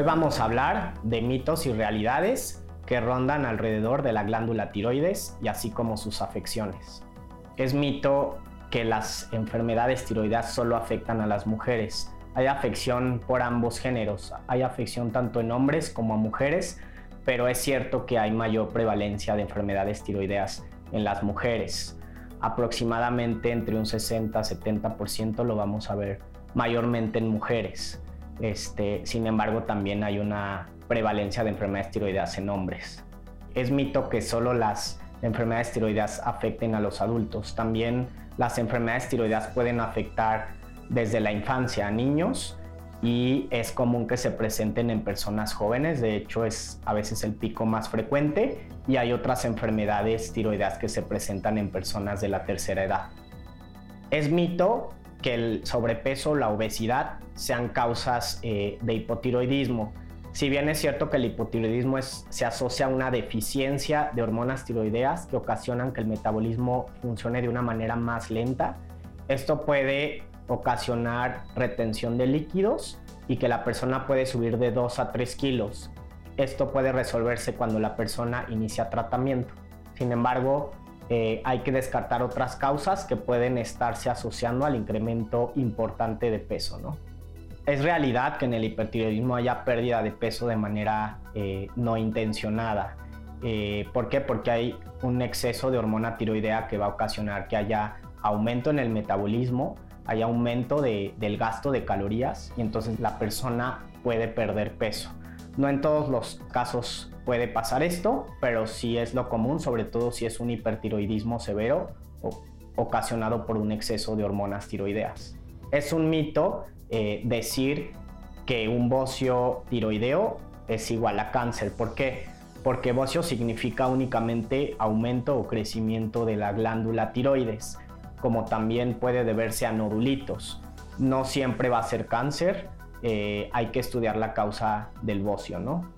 Hoy vamos a hablar de mitos y realidades que rondan alrededor de la glándula tiroides y así como sus afecciones. Es mito que las enfermedades tiroideas solo afectan a las mujeres. Hay afección por ambos géneros, hay afección tanto en hombres como a mujeres, pero es cierto que hay mayor prevalencia de enfermedades tiroideas en las mujeres. Aproximadamente entre un 60-70% lo vamos a ver mayormente en mujeres. Este, sin embargo, también hay una prevalencia de enfermedades tiroideas en hombres. Es mito que solo las enfermedades tiroideas afecten a los adultos. También las enfermedades tiroideas pueden afectar desde la infancia a niños y es común que se presenten en personas jóvenes, de hecho es a veces el pico más frecuente y hay otras enfermedades tiroideas que se presentan en personas de la tercera edad. Es mito que el sobrepeso, la obesidad sean causas eh, de hipotiroidismo. Si bien es cierto que el hipotiroidismo se asocia a una deficiencia de hormonas tiroideas que ocasionan que el metabolismo funcione de una manera más lenta, esto puede ocasionar retención de líquidos y que la persona puede subir de 2 a 3 kilos. Esto puede resolverse cuando la persona inicia tratamiento. Sin embargo, eh, hay que descartar otras causas que pueden estarse asociando al incremento importante de peso. ¿no? Es realidad que en el hipertiroidismo haya pérdida de peso de manera eh, no intencionada. Eh, ¿Por qué? Porque hay un exceso de hormona tiroidea que va a ocasionar que haya aumento en el metabolismo, hay aumento del gasto de calorías y entonces la persona puede perder peso. No en todos los casos puede pasar esto, pero sí es lo común, sobre todo si es un hipertiroidismo severo o ocasionado por un exceso de hormonas tiroideas. Es un mito eh, decir que un bocio tiroideo es igual a cáncer. ¿Por qué? Porque bocio significa únicamente aumento o crecimiento de la glándula tiroides, como también puede deberse a nodulitos. No siempre va a ser cáncer, eh, hay que estudiar la causa del bocio, ¿no?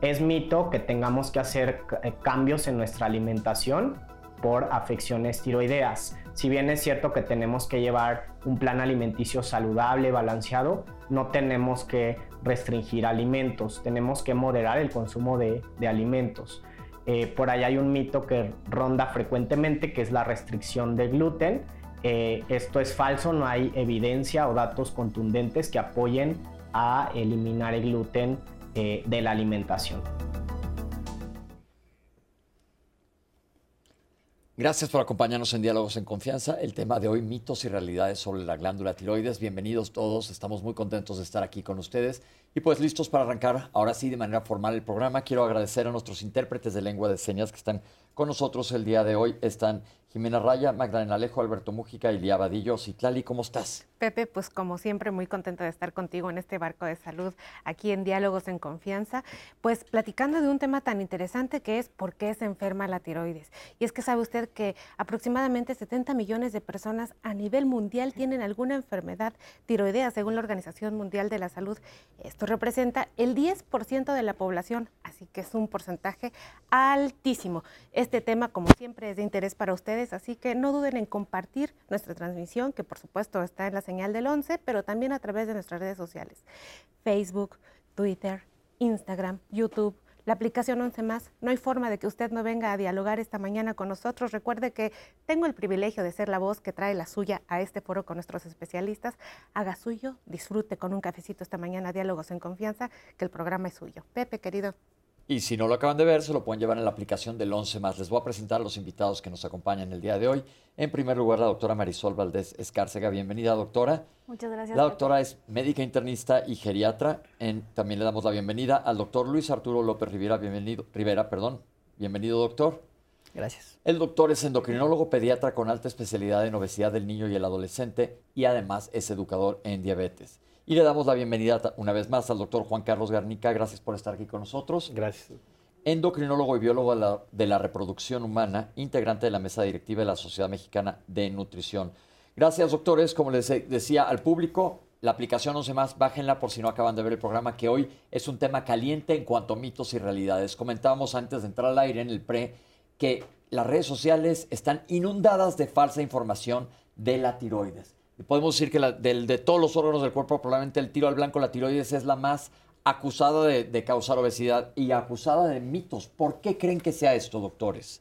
Es mito que tengamos que hacer eh, cambios en nuestra alimentación por afecciones tiroideas. Si bien es cierto que tenemos que llevar un plan alimenticio saludable, balanceado, no tenemos que restringir alimentos, tenemos que moderar el consumo de, alimentos. Eh, por ahí hay un mito que ronda frecuentemente, que es la restricción de gluten, eh, esto es falso, no hay evidencia o datos contundentes que apoyen a eliminar el gluten eh, de la alimentación. Gracias por acompañarnos en Diálogos en Confianza. El tema de hoy, mitos y realidades sobre la glándula tiroides. Bienvenidos todos, estamos muy contentos de estar aquí con ustedes y pues listos para arrancar ahora sí de manera formal el programa. Quiero agradecer a nuestros intérpretes de lengua de señas que están con nosotros el día de hoy. Están Jimena Raya, Magdalena Alejo, Alberto Mújica y Lía Vadillo. Citlali, ¿cómo estás? Pepe, pues como siempre, muy contenta de estar contigo en este barco de salud, aquí en Diálogos en Confianza, pues platicando de un tema tan interesante que es por qué se enferma la tiroides. Y es que sabe usted que aproximadamente 70 millones de personas a nivel mundial tienen alguna enfermedad tiroidea, según la Organización Mundial de la Salud. Esto representa el 10% de la población, así que es un porcentaje altísimo. Este tema, como siempre, es de interés para ustedes, así que no duden en compartir nuestra transmisión, que por supuesto está en la señal del 11, pero también a través de nuestras redes sociales, Facebook, Twitter, Instagram, YouTube, la aplicación 11 más. No hay forma de que usted no venga a dialogar esta mañana con nosotros. Recuerde que tengo el privilegio de ser la voz que trae la suya a este foro con nuestros especialistas. Haga suyo, disfrute con un cafecito esta mañana, diálogos en confianza, que el programa es suyo. Pepe, querido. Y si no lo acaban de ver, se lo pueden llevar en la aplicación del 11 más. Les voy a presentar a los invitados que nos acompañan el día de hoy. En primer lugar, la doctora Marisol Valdés Escárcega. Bienvenida, doctora. Muchas gracias. La doctora es médica internista y geriatra. también le damos la bienvenida al doctor Luis Arturo López Rivera. Bienvenido, Rivera, perdón. Bienvenido, doctor. Gracias. El doctor es endocrinólogo pediatra con alta especialidad en obesidad del niño y el adolescente y además es educador en diabetes. Y le damos la bienvenida una vez más al doctor Juan Carlos Garnica. Gracias por estar aquí con nosotros. Gracias. Endocrinólogo y biólogo de la, reproducción humana, integrante de la mesa directiva de la Sociedad Mexicana de Nutrición. Gracias, doctores. Como les decía al público, la aplicación 11 más, bájenla por si no acaban de ver el programa, que hoy es un tema caliente en cuanto a mitos y realidades. Comentábamos antes de entrar al aire en el pre que las redes sociales están inundadas de falsa información de la tiroides podemos decir que de todos los órganos del cuerpo, probablemente el tiro al blanco, la tiroides es la más acusada de, causar obesidad y acusada de mitos. ¿Por qué creen que sea esto, doctores?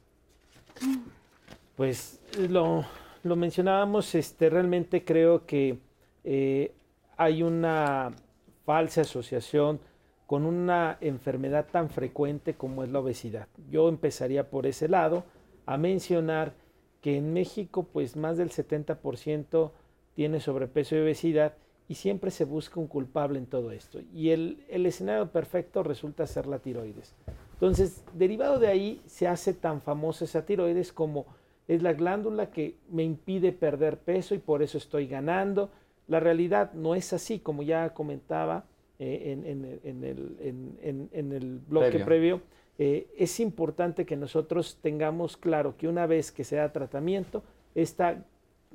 Pues lo, mencionábamos, este, realmente creo que eh, hay una falsa asociación con una enfermedad tan frecuente como es la obesidad. Yo empezaría por ese lado a mencionar que en México pues más del 70% tiene sobrepeso y obesidad y siempre se busca un culpable en todo esto. Y el, escenario perfecto resulta ser la tiroides. Entonces, derivado de ahí, se hace tan famosa esa tiroides como es la glándula que me impide perder peso y por eso estoy ganando. La realidad no es así, como ya comentaba eh, en, el, bloque previo. Eh, es importante que nosotros tengamos claro que una vez que se da tratamiento, esta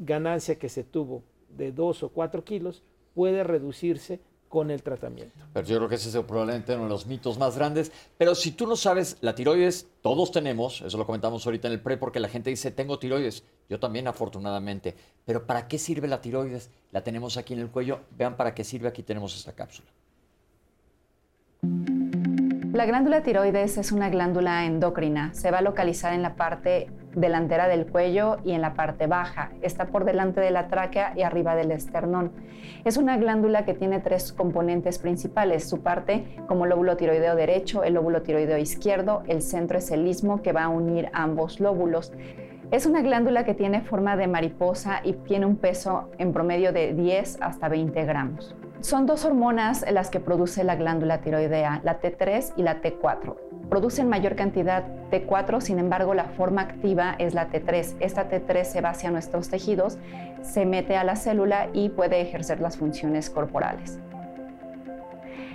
ganancia que se tuvo de 2 o 4 kilos puede reducirse con el tratamiento. Pero yo creo que ese es probablemente uno de los mitos más grandes. Pero si tú no sabes, la tiroides todos tenemos, eso lo comentamos ahorita en el pre, porque la gente dice, tengo tiroides. Yo también, afortunadamente. Pero ¿para qué sirve la tiroides? La tenemos aquí en el cuello. Vean para qué sirve. Aquí tenemos esta cápsula. La glándula tiroides es una glándula endocrina. Se va a localizar en la parte delantera del cuello y en la parte baja. Está por delante de la tráquea y arriba del esternón. Es una glándula que tiene tres componentes principales. Su parte como lóbulo tiroideo derecho, el lóbulo tiroideo izquierdo, el centro es el istmo que va a unir ambos lóbulos. Es una glándula que tiene forma de mariposa y tiene un peso en promedio de 10 hasta 20 gramos. Son dos hormonas las que produce la glándula tiroidea, la T3 y la T4. Producen mayor cantidad T4, sin embargo la forma activa es la T3. Esta T3 se va hacia nuestros tejidos, se mete a la célula y puede ejercer las funciones corporales.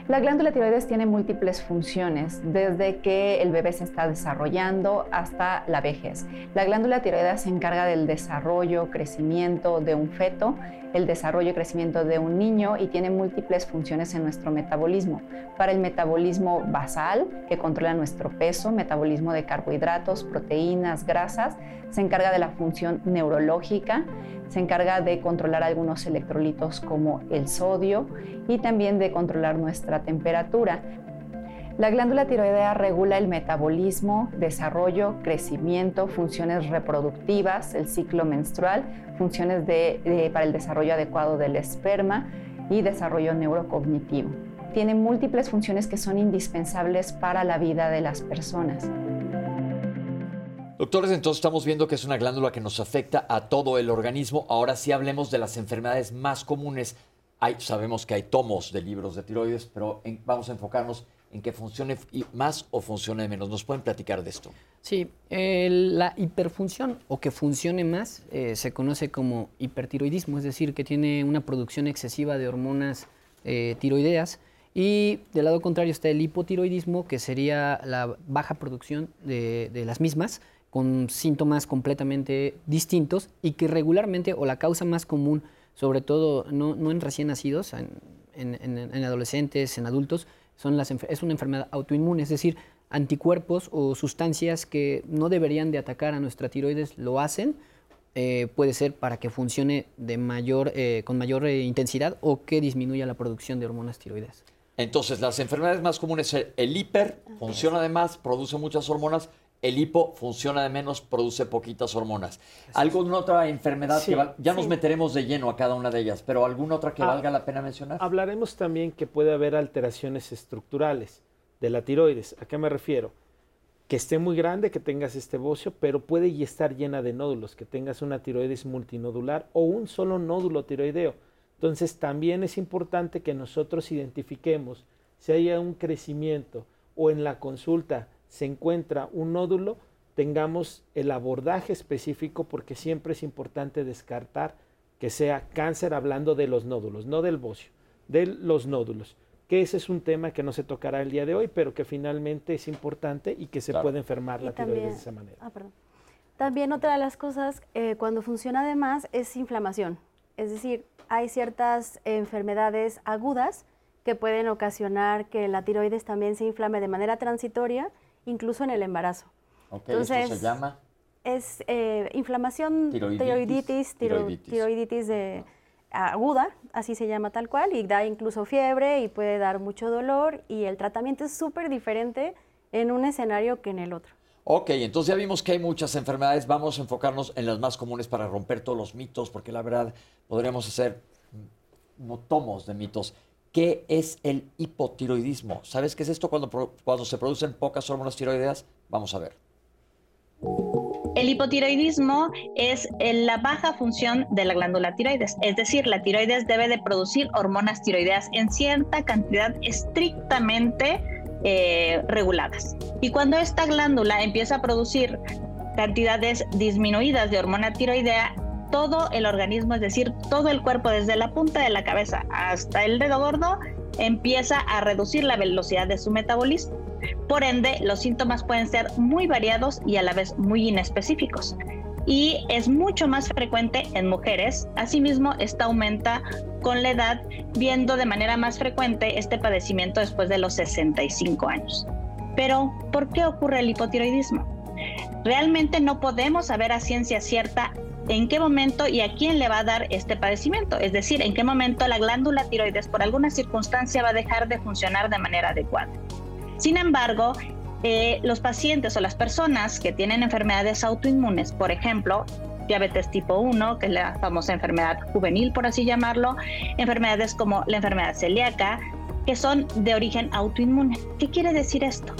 La glándula tiroides tiene múltiples funciones, desde que el bebé se está desarrollando hasta la vejez. La glándula tiroides se encarga del desarrollo, crecimiento de un feto, el desarrollo y crecimiento de un niño y tiene múltiples funciones en nuestro metabolismo. Para el metabolismo basal, que controla nuestro peso, metabolismo de carbohidratos, proteínas, grasas, se encarga de la función neurológica, se encarga de controlar algunos electrolitos como el sodio y también de controlar nuestra temperatura. La glándula tiroidea regula el metabolismo, desarrollo, crecimiento, funciones reproductivas, el ciclo menstrual, funciones para el desarrollo adecuado del esperma y desarrollo neurocognitivo. Tiene múltiples funciones que son indispensables para la vida de las personas. Doctores, entonces estamos viendo que es una glándula que nos afecta a todo el organismo. Ahora sí hablemos de las enfermedades más comunes. Sabemos que hay tomos de libros de tiroides, pero vamos a enfocarnos en que funcione más o funcione menos. ¿Nos pueden platicar de esto? Sí, la hiperfunción o que funcione más eh, se conoce como hipertiroidismo, es decir, que tiene una producción excesiva de hormonas eh, tiroideas. Y del lado contrario está el hipotiroidismo, que sería la baja producción de las mismas, con síntomas completamente distintos y que regularmente, o la causa más común, sobre todo no, en recién nacidos, en, adolescentes, en adultos, son las, es una enfermedad autoinmune, es decir, anticuerpos o sustancias que no deberían de atacar a nuestra tiroides lo hacen, eh, puede ser para que funcione de mayor, eh, con mayor eh, intensidad o que disminuya la producción de hormonas tiroides. Entonces, las enfermedades más comunes, el hiper funciona además, produce muchas hormonas, el hipo funciona de menos, produce poquitas hormonas. ¿Alguna otra enfermedad que ya nos meteremos de lleno a cada una de ellas, pero alguna otra que ah, valga la pena mencionar? Hablaremos también que puede haber alteraciones estructurales de la tiroides. ¿A qué me refiero? Que esté muy grande, que tengas este bocio, pero puede estar llena de nódulos, que tengas una tiroides multinodular o un solo nódulo tiroideo. Entonces también es importante que nosotros identifiquemos si hay un crecimiento o en la consulta se encuentra un nódulo, tengamos el abordaje específico porque siempre es importante descartar que sea cáncer hablando de los nódulos, no del bocio, de los nódulos, que ese es un tema que no se tocará el día de hoy, pero que finalmente es importante y que se puede enfermar la tiroides de esa manera. Ah, también otra de las cosas, eh, cuando funciona de más, es inflamación. Es decir, hay ciertas enfermedades agudas que pueden ocasionar que la tiroides también se inflame de manera transitoria incluso en el embarazo. Entonces, se llama? Es eh, inflamación, tiroiditis, tiroiditis, de aguda, así se llama tal cual, y da incluso fiebre y puede dar mucho dolor y el tratamiento es súper diferente en un escenario que en el otro. Ok, entonces ya vimos que hay muchas enfermedades, vamos a enfocarnos en las más comunes para romper todos los mitos, porque la verdad podríamos hacer tomos de mitos. ¿Qué es el hipotiroidismo? ¿Sabes qué es esto cuando, cuando se producen pocas hormonas tiroideas? Vamos a ver. El hipotiroidismo es la baja función de la glándula tiroides, es decir, la tiroides debe de producir hormonas tiroideas en cierta cantidad estrictamente eh, reguladas. Y cuando esta glándula empieza a producir cantidades disminuidas de hormona tiroidea, todo el organismo, es decir, todo el cuerpo, desde la punta de la cabeza hasta el dedo gordo, empieza a reducir la velocidad de su metabolismo. Por ende, los síntomas pueden ser muy variados y a la vez muy inespecíficos. Y es mucho más frecuente en mujeres. Asimismo, esta aumenta con la edad, viendo de manera más frecuente este padecimiento después de los 65 años. Pero, ¿por qué ocurre el hipotiroidismo? Realmente no podemos saber a ciencia cierta en qué momento y a quién le va a dar este padecimiento, es decir, en qué momento la glándula tiroides por alguna circunstancia va a dejar de funcionar de manera adecuada. Sin embargo, eh, los pacientes o las personas que tienen enfermedades autoinmunes, por ejemplo, diabetes tipo 1, que es la famosa enfermedad juvenil, por así llamarlo, enfermedades como la enfermedad celíaca, que son de origen autoinmune. ¿Qué quiere decir esto?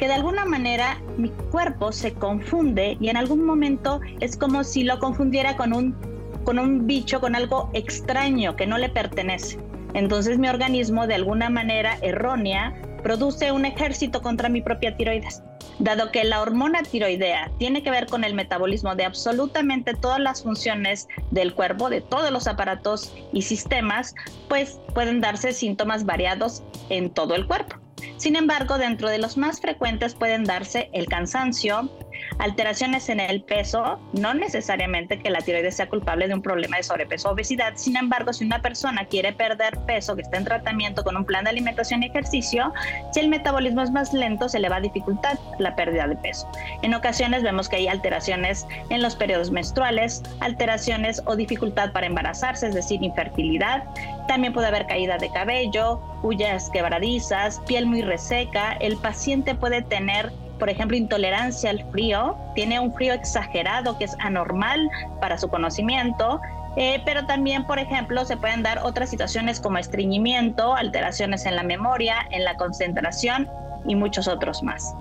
Que de alguna manera mi cuerpo se confunde y en algún momento es como si lo confundiera con un, con un bicho, con algo extraño que no le pertenece. Entonces mi organismo de alguna manera errónea produce un ejército contra mi propia tiroides. Dado que la hormona tiroidea tiene que ver con el metabolismo de absolutamente todas las funciones del cuerpo, de todos los aparatos y sistemas, pues pueden darse síntomas variados en todo el cuerpo. Sin embargo, dentro de los más frecuentes pueden darse el cansancio, alteraciones en el peso, no necesariamente que la tiroides sea culpable de un problema de sobrepeso o obesidad. Sin embargo, si una persona quiere perder peso, que está en tratamiento con un plan de alimentación y ejercicio, si el metabolismo es más lento, se le va a dificultar la pérdida de peso. En ocasiones vemos que hay alteraciones en los periodos menstruales, alteraciones o dificultad para embarazarse, es decir, infertilidad. También puede haber caída de cabello, uñas quebradizas, piel muy reseca. El paciente puede tener por ejemplo, intolerancia al frío, tiene un frío exagerado que es anormal para su conocimiento, eh, pero también, por ejemplo, se pueden dar otras situaciones como estreñimiento, alteraciones en la memoria, en la concentración y muchos otros más.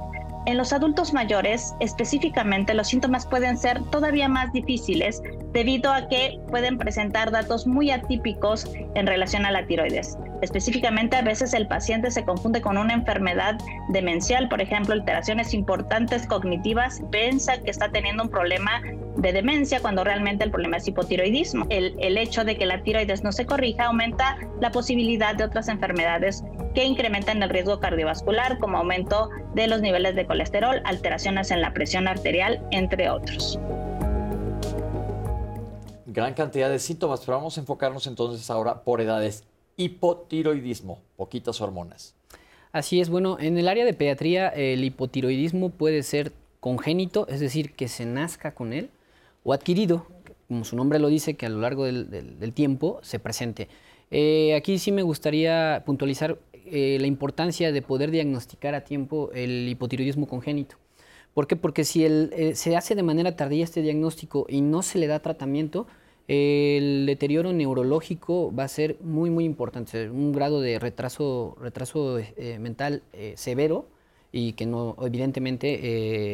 En los adultos mayores, específicamente, los síntomas pueden ser todavía más difíciles debido a que pueden presentar datos muy atípicos en relación a la tiroides. Específicamente, a veces el paciente se confunde con una enfermedad demencial, por ejemplo, alteraciones importantes cognitivas, piensa que está teniendo un problema de demencia cuando realmente el problema es hipotiroidismo. El, hecho de que la tiroides no se corrija aumenta la posibilidad de otras enfermedades que incrementan el riesgo cardiovascular, como aumento de los niveles de colesterol, alteraciones en la presión arterial, entre otros gran cantidad de síntomas, pero vamos a enfocarnos entonces ahora por edades. Hipotiroidismo, poquitas hormonas. Así es, bueno, en el área de pediatría el hipotiroidismo puede ser congénito, es decir, que se nazca con él, o adquirido, como su nombre lo dice, que a lo largo del, tiempo se presente. Eh, aquí sí me gustaría puntualizar eh, la importancia de poder diagnosticar a tiempo el hipotiroidismo congénito. ¿Por qué? Porque si eh, se hace de manera tardía este diagnóstico y no se le da tratamiento, el deterioro neurológico va a ser muy, muy importante, un grado de retraso, retraso eh, mental eh, severo y que no, evidentemente...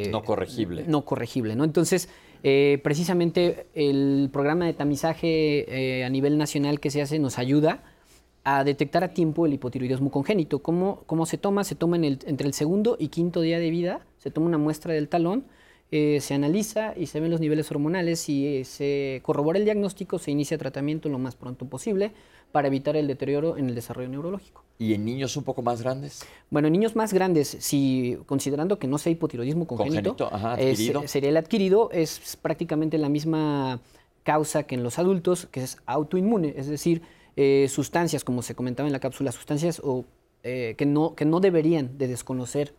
Eh, no corregible. No corregible, ¿no? Entonces, precisamente el programa de tamizaje a nivel nacional que se hace nos ayuda a detectar a tiempo el hipotiroidismo congénito. ¿Cómo, cómo se toma? Se toma en el, entre el segundo y quinto día de vida, se toma una muestra del talón, eh, se analiza y se ven los niveles hormonales y eh, se corrobora el diagnóstico, se inicia tratamiento lo más pronto posible para evitar el deterioro en el desarrollo neurológico. ¿Y en niños un poco más grandes? Bueno, en niños más grandes, si considerando que no sea hipotiroidismo congénito, sería el adquirido, es prácticamente la misma causa que en los adultos, que es autoinmune, es decir, eh, sustancias, como se comentaba en la cápsula, sustancias o, que, no, que no deberían de desconocer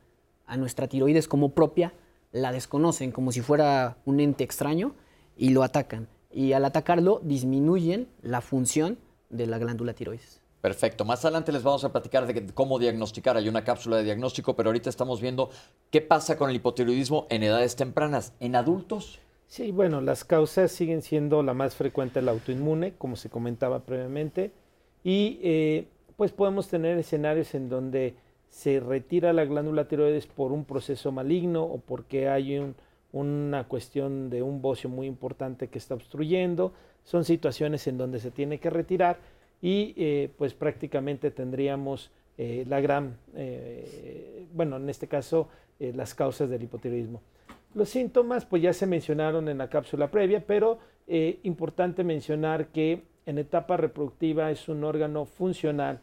a nuestra tiroides como propia, la desconocen como si fuera un ente extraño y lo atacan. Y al atacarlo disminuyen la función de la glándula tiroides. Perfecto. Más adelante les vamos a platicar de cómo diagnosticar. Hay una cápsula de diagnóstico, pero ahorita estamos viendo qué pasa con el hipotiroidismo en edades tempranas. ¿En adultos? Sí, bueno, las causas siguen siendo la más frecuente la autoinmune, como se comentaba previamente, y eh, pues podemos tener escenarios en donde se retira la glándula tiroides por un proceso maligno o porque hay una cuestión de un bocio muy importante que está obstruyendo. Son situaciones en donde se tiene que retirar y eh, pues prácticamente tendríamos eh, la gran, bueno, en este caso, las causas del hipotiroidismo. Los síntomas, pues ya se mencionaron en la cápsula previa, pero importante mencionar que en etapa reproductiva es un órgano funcional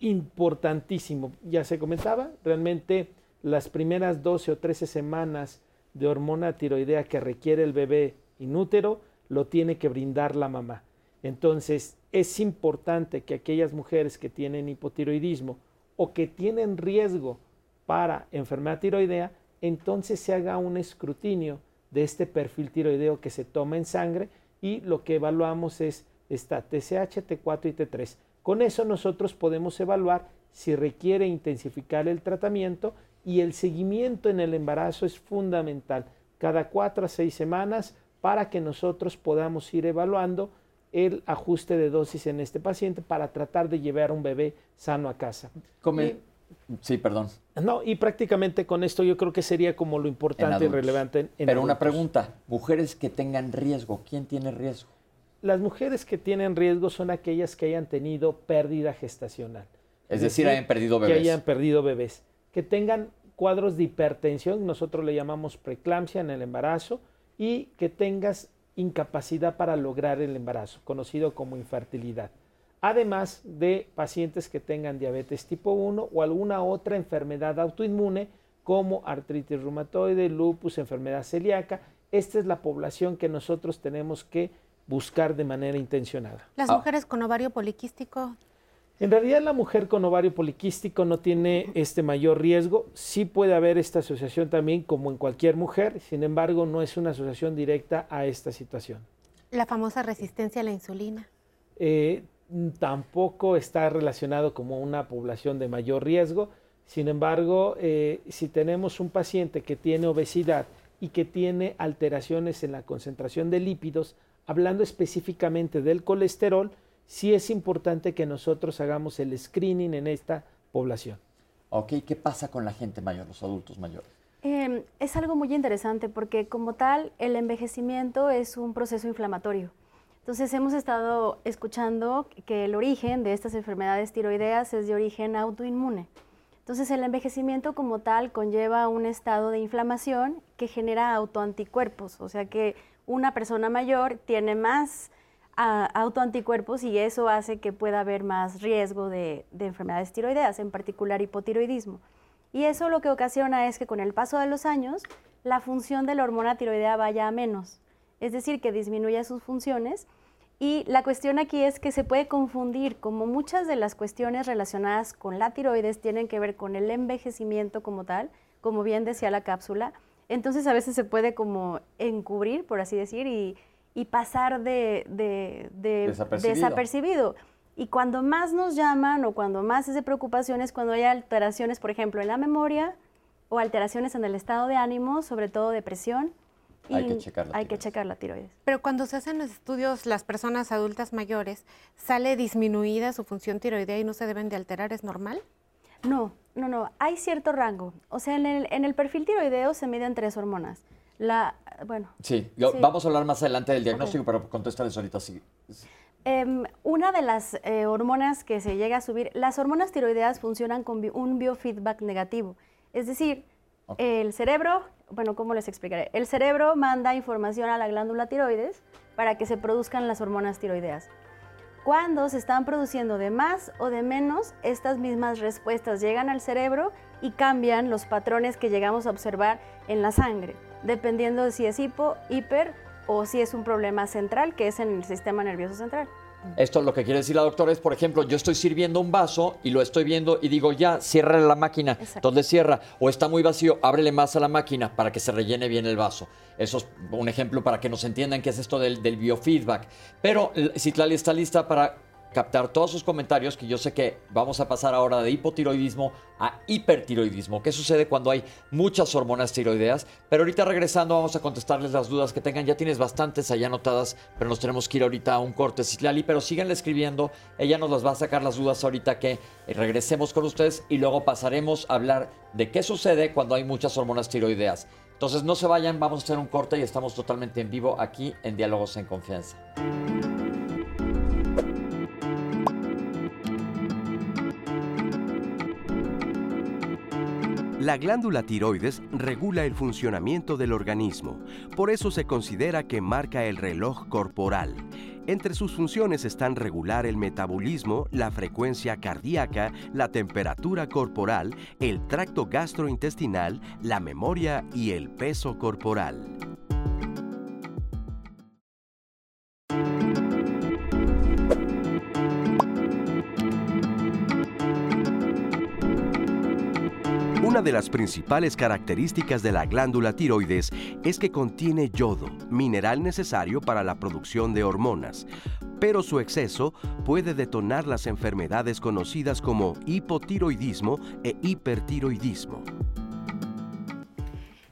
importantísimo. Ya se comentaba, realmente las primeras 12 o 13 semanas de hormona tiroidea que requiere el bebé inútero lo tiene que brindar la mamá. Entonces, es importante que aquellas mujeres que tienen hipotiroidismo o que tienen riesgo para enfermedad tiroidea, entonces se haga un escrutinio de este perfil tiroideo que se toma en sangre y lo que evaluamos es esta TSH, T4 y T3. Con eso nosotros podemos evaluar si requiere intensificar el tratamiento y el seguimiento en el embarazo es fundamental, cada cuatro a seis semanas para que nosotros podamos ir evaluando el ajuste de dosis en este paciente para tratar de llevar a un bebé sano a casa. Sí, perdón. No, y prácticamente con esto yo creo que sería como lo importante y relevante. En, Pero una pregunta, mujeres que tengan riesgo, ¿quién tiene riesgo? Las mujeres que tienen riesgo son aquellas que hayan tenido pérdida gestacional. Es, decir, hayan perdido bebés. Que hayan perdido bebés. Que tengan cuadros de hipertensión, nosotros le llamamos preeclampsia en el embarazo, y que tengas incapacidad para lograr el embarazo, conocido como infertilidad. Además de pacientes que tengan diabetes tipo 1 o alguna otra enfermedad autoinmune como artritis reumatoide, lupus, enfermedad celíaca. Esta es la población que nosotros tenemos que buscar de manera intencionada. ¿Las ah. mujeres con ovario poliquístico? En realidad la mujer con ovario poliquístico no tiene este mayor riesgo. Sí puede haber esta asociación también como en cualquier mujer, sin embargo no es una asociación directa a esta situación. La famosa resistencia a la insulina. Eh, tampoco está relacionado como una población de mayor riesgo. Sin embargo, eh, si tenemos un paciente que tiene obesidad y que tiene alteraciones en la concentración de lípidos, hablando específicamente del colesterol, sí es importante que nosotros hagamos el screening en esta población. Ok, ¿qué pasa con la gente mayor, los adultos mayores? Em, es algo muy interesante porque como tal el envejecimiento es un proceso inflamatorio. Entonces hemos estado escuchando que el origen de estas enfermedades tiroideas es de origen autoinmune. Entonces el envejecimiento como tal conlleva un estado de inflamación que genera autoanticuerpos, o sea que una persona mayor tiene más ah, autoanticuerpos y eso hace que pueda haber más riesgo de, enfermedades tiroideas, en particular hipotiroidismo. Y eso lo que ocasiona es que con el paso de los años la función de la hormona tiroidea vaya a menos, es decir, que disminuya sus funciones. Y la cuestión aquí es que se puede confundir, como muchas de las cuestiones relacionadas con la tiroides tienen que ver con el envejecimiento como tal, como bien decía la cápsula, entonces a veces se puede como encubrir, por así decir, y, pasar de, desapercibido. Y cuando más nos llaman o cuando más es de preocupación es cuando hay alteraciones, por ejemplo, en la memoria o alteraciones en el estado de ánimo, sobre todo depresión. Hay que checar la hay que checar la tiroides. Pero cuando se hacen los estudios, las personas adultas mayores, ¿sale disminuida su función tiroidea y no se deben de alterar? ¿Es normal? No, no, no, hay cierto rango. O sea, en el, en el perfil tiroideo se miden tres hormonas. La, bueno. Sí, vamos a hablar más adelante del diagnóstico, pero contéstales ahorita sí. Em, una de las eh, hormonas que se llega a subir, las hormonas tiroideas funcionan con un biofeedback negativo. Es decir, el cerebro, bueno, ¿cómo les explicaré? El cerebro manda información a la glándula tiroides para que se produzcan las hormonas tiroideas cuando se están produciendo de más o de menos, estas mismas respuestas llegan al cerebro y cambian los patrones que llegamos a observar en la sangre, dependiendo de si es hipo, hiper o si es un problema central, que es en el sistema nervioso central. Esto lo que quiere decir la doctora es, por ejemplo, yo estoy sirviendo un vaso y lo estoy viendo y digo, ya, cierra la máquina. Exacto. Entonces cierra. O está muy vacío, ábrele más a la máquina para que se rellene bien el vaso. Eso es un ejemplo para que nos entiendan qué es esto del, del biofeedback. Pero l- Citlali está lista para captar todos sus comentarios, que yo sé que vamos a pasar ahora de hipotiroidismo a hipertiroidismo. ¿Qué sucede cuando hay muchas hormonas tiroideas? Pero ahorita regresando vamos a contestarles las dudas que tengan. Ya tienes bastantes allá anotadas, pero nos tenemos que ir ahorita a un corte, Citlali. Pero síganle escribiendo. Ella nos las va a sacar las dudas ahorita que eh, regresemos con ustedes y luego pasaremos a hablar de qué sucede cuando hay muchas hormonas tiroideas. Entonces no se vayan, vamos a hacer un corte y estamos totalmente en vivo aquí en Diálogos en Confianza. La glándula tiroides regula el funcionamiento del organismo, por eso se considera que marca el reloj corporal. Entre sus funciones están regular el metabolismo, la frecuencia cardíaca, la temperatura corporal, el tracto gastrointestinal, la memoria y el peso corporal. Una de las principales características de la glándula tiroides es que contiene yodo, mineral necesario para la producción de hormonas, pero su exceso puede detonar las enfermedades conocidas como hipotiroidismo e hipertiroidismo.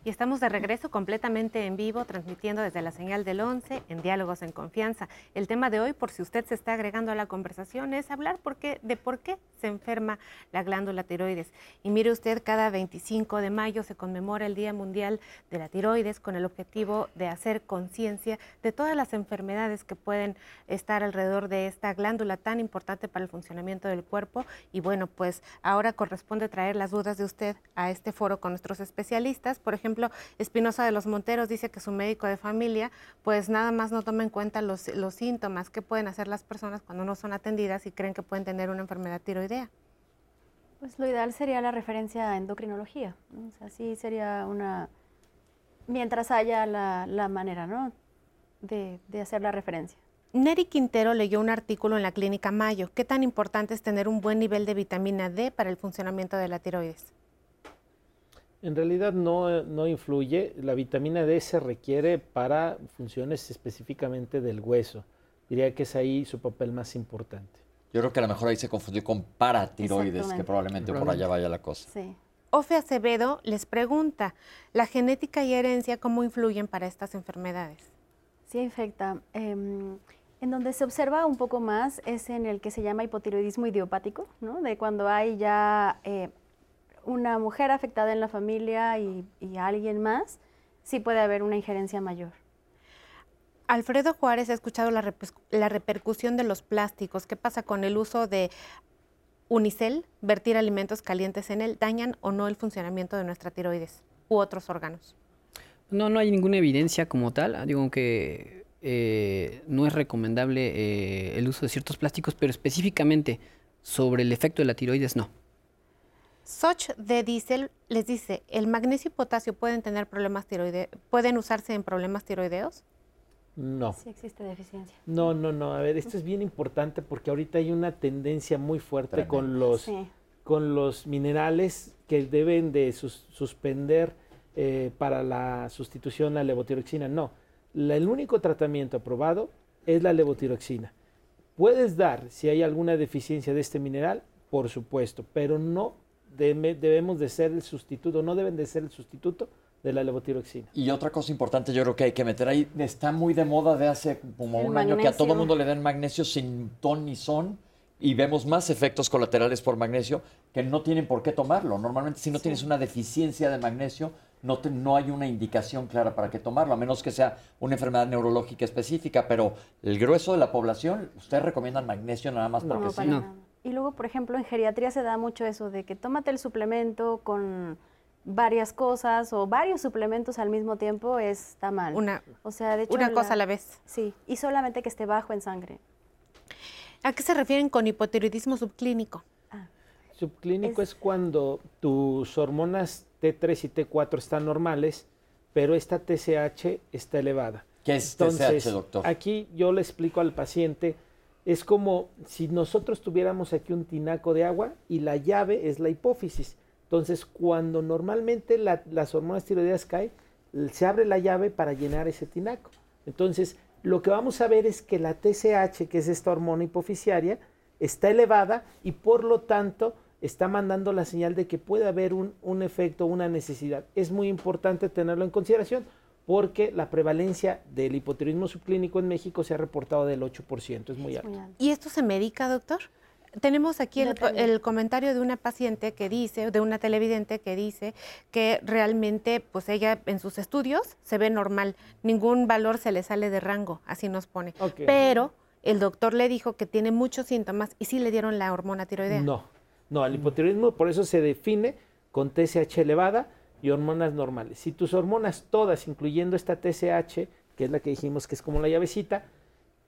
Y estamos de regreso completamente en vivo, transmitiendo desde la señal del 11 en Diálogos en Confianza. El tema de hoy, por si usted se está agregando a la conversación, es hablar por de por qué se enferma la glándula tiroides. Y mire usted, cada 25 de mayo se conmemora el Día Mundial de la Tiroides con el objetivo de hacer conciencia de todas las enfermedades que pueden estar alrededor de esta glándula tan importante para el funcionamiento del cuerpo. Y bueno, pues ahora corresponde traer las dudas de usted a este foro con nuestros especialistas. Por ejemplo, Espinosa de los Monteros dice que su médico de familia pues nada más no toma en cuenta los, los síntomas que pueden hacer las personas cuando no son atendidas y creen que pueden tener una enfermedad tiroidea. Pues lo ideal sería la referencia a endocrinología. ¿no? O sea, sí sería una... Mientras haya la, la manera, ¿no? De, de hacer la referencia. Neri Quintero leyó un artículo en la clínica Mayo. ¿Qué tan importante es tener un buen nivel de vitamina D para el funcionamiento de la tiroides? En realidad no, no influye. La vitamina D se requiere para funciones específicamente del hueso. Diría que es ahí su papel más importante. Yo creo que a lo mejor ahí se confundió con paratiroides, que probablemente por allá vaya la cosa. Sí. Ofe Acevedo les pregunta, ¿la genética y herencia cómo influyen para estas enfermedades? Sí afecta. Em, en donde se observa un poco más es en el que se llama hipotiroidismo idiopático, ¿no? De cuando hay ya eh, una mujer afectada en la familia y, y alguien más, sí puede haber una injerencia mayor. Alfredo Juárez ha escuchado la, repercusión de los plásticos. ¿Qué pasa con el uso de unicel, vertir alimentos calientes en él? ¿Dañan o no el funcionamiento de nuestra tiroides u otros órganos? No, no hay ninguna evidencia como tal. ah, Digo que eh, no es recomendable eh, el uso de ciertos plásticos, pero específicamente sobre el efecto de la tiroides, no. Soch de Diesel les dice, ¿el magnesio y potasio pueden tener problemas tiroideos? ¿Pueden usarse en problemas tiroideos? No. Sí existe deficiencia. No, no, no. A ver, esto es bien importante porque ahorita hay una tendencia muy fuerte Tremendo. con los, Sí. con los minerales que deben de sus- suspender eh, para la sustitución a levotiroxina. No, La- el único tratamiento aprobado es la levotiroxina. Puedes dar, si hay alguna deficiencia de este mineral, por supuesto, pero no debemos de ser el sustituto, no deben de ser el sustituto de la levotiroxina. Y otra cosa importante yo creo que hay que meter ahí, está muy de moda de hace como El un año que a todo mundo le den magnesio sin ton ni son y vemos más efectos colaterales por magnesio que no tienen por qué tomarlo. Normalmente si no tienes una deficiencia de magnesio, no, te- no hay una indicación clara para qué tomarlo, a menos que sea una enfermedad neurológica específica, pero el grueso de la población, ¿ustedes recomiendan magnesio nada más porque No, sí? No. Y luego, por ejemplo, en geriatría se da mucho eso de que tómate el suplemento con varias cosas o varios suplementos al mismo tiempo está mal. Una, o sea, de hecho, una cosa a la vez. Sí, y solamente que esté bajo en sangre. ¿A qué se refieren con hipotiroidismo subclínico? Subclínico Es- es, cuando tus hormonas T3 y T4 están normales, pero esta TSH está elevada. ¿Qué es Entonces, TSH, doctor? aquí yo le explico al paciente Es como si nosotros tuviéramos aquí un tinaco de agua y la llave es la hipófisis. Entonces, cuando normalmente las hormonas tiroideas caen, se abre la llave para llenar ese tinaco. Entonces, lo que vamos a ver es que la TSH, que es esta hormona hipofisiaria, está elevada y por lo tanto está mandando la señal de que puede haber un, un efecto, una necesidad. Es muy importante tenerlo en consideración porque la prevalencia del hipotiroidismo subclínico en México se ha reportado del 8%, es muy alto. ¿Y esto se medica, doctor? Tenemos aquí el, comentario de una paciente que dice, de una televidente que dice que realmente, pues ella en sus estudios se ve normal, ningún valor se le sale de rango, así nos pone. Pero el doctor le dijo que tiene muchos síntomas y sí le dieron la hormona tiroidea. No, no, el hipotiroidismo por eso se define con TSH elevada y hormonas normales. Si tus hormonas todas, incluyendo esta TSH, que es la que dijimos que es como la llavecita,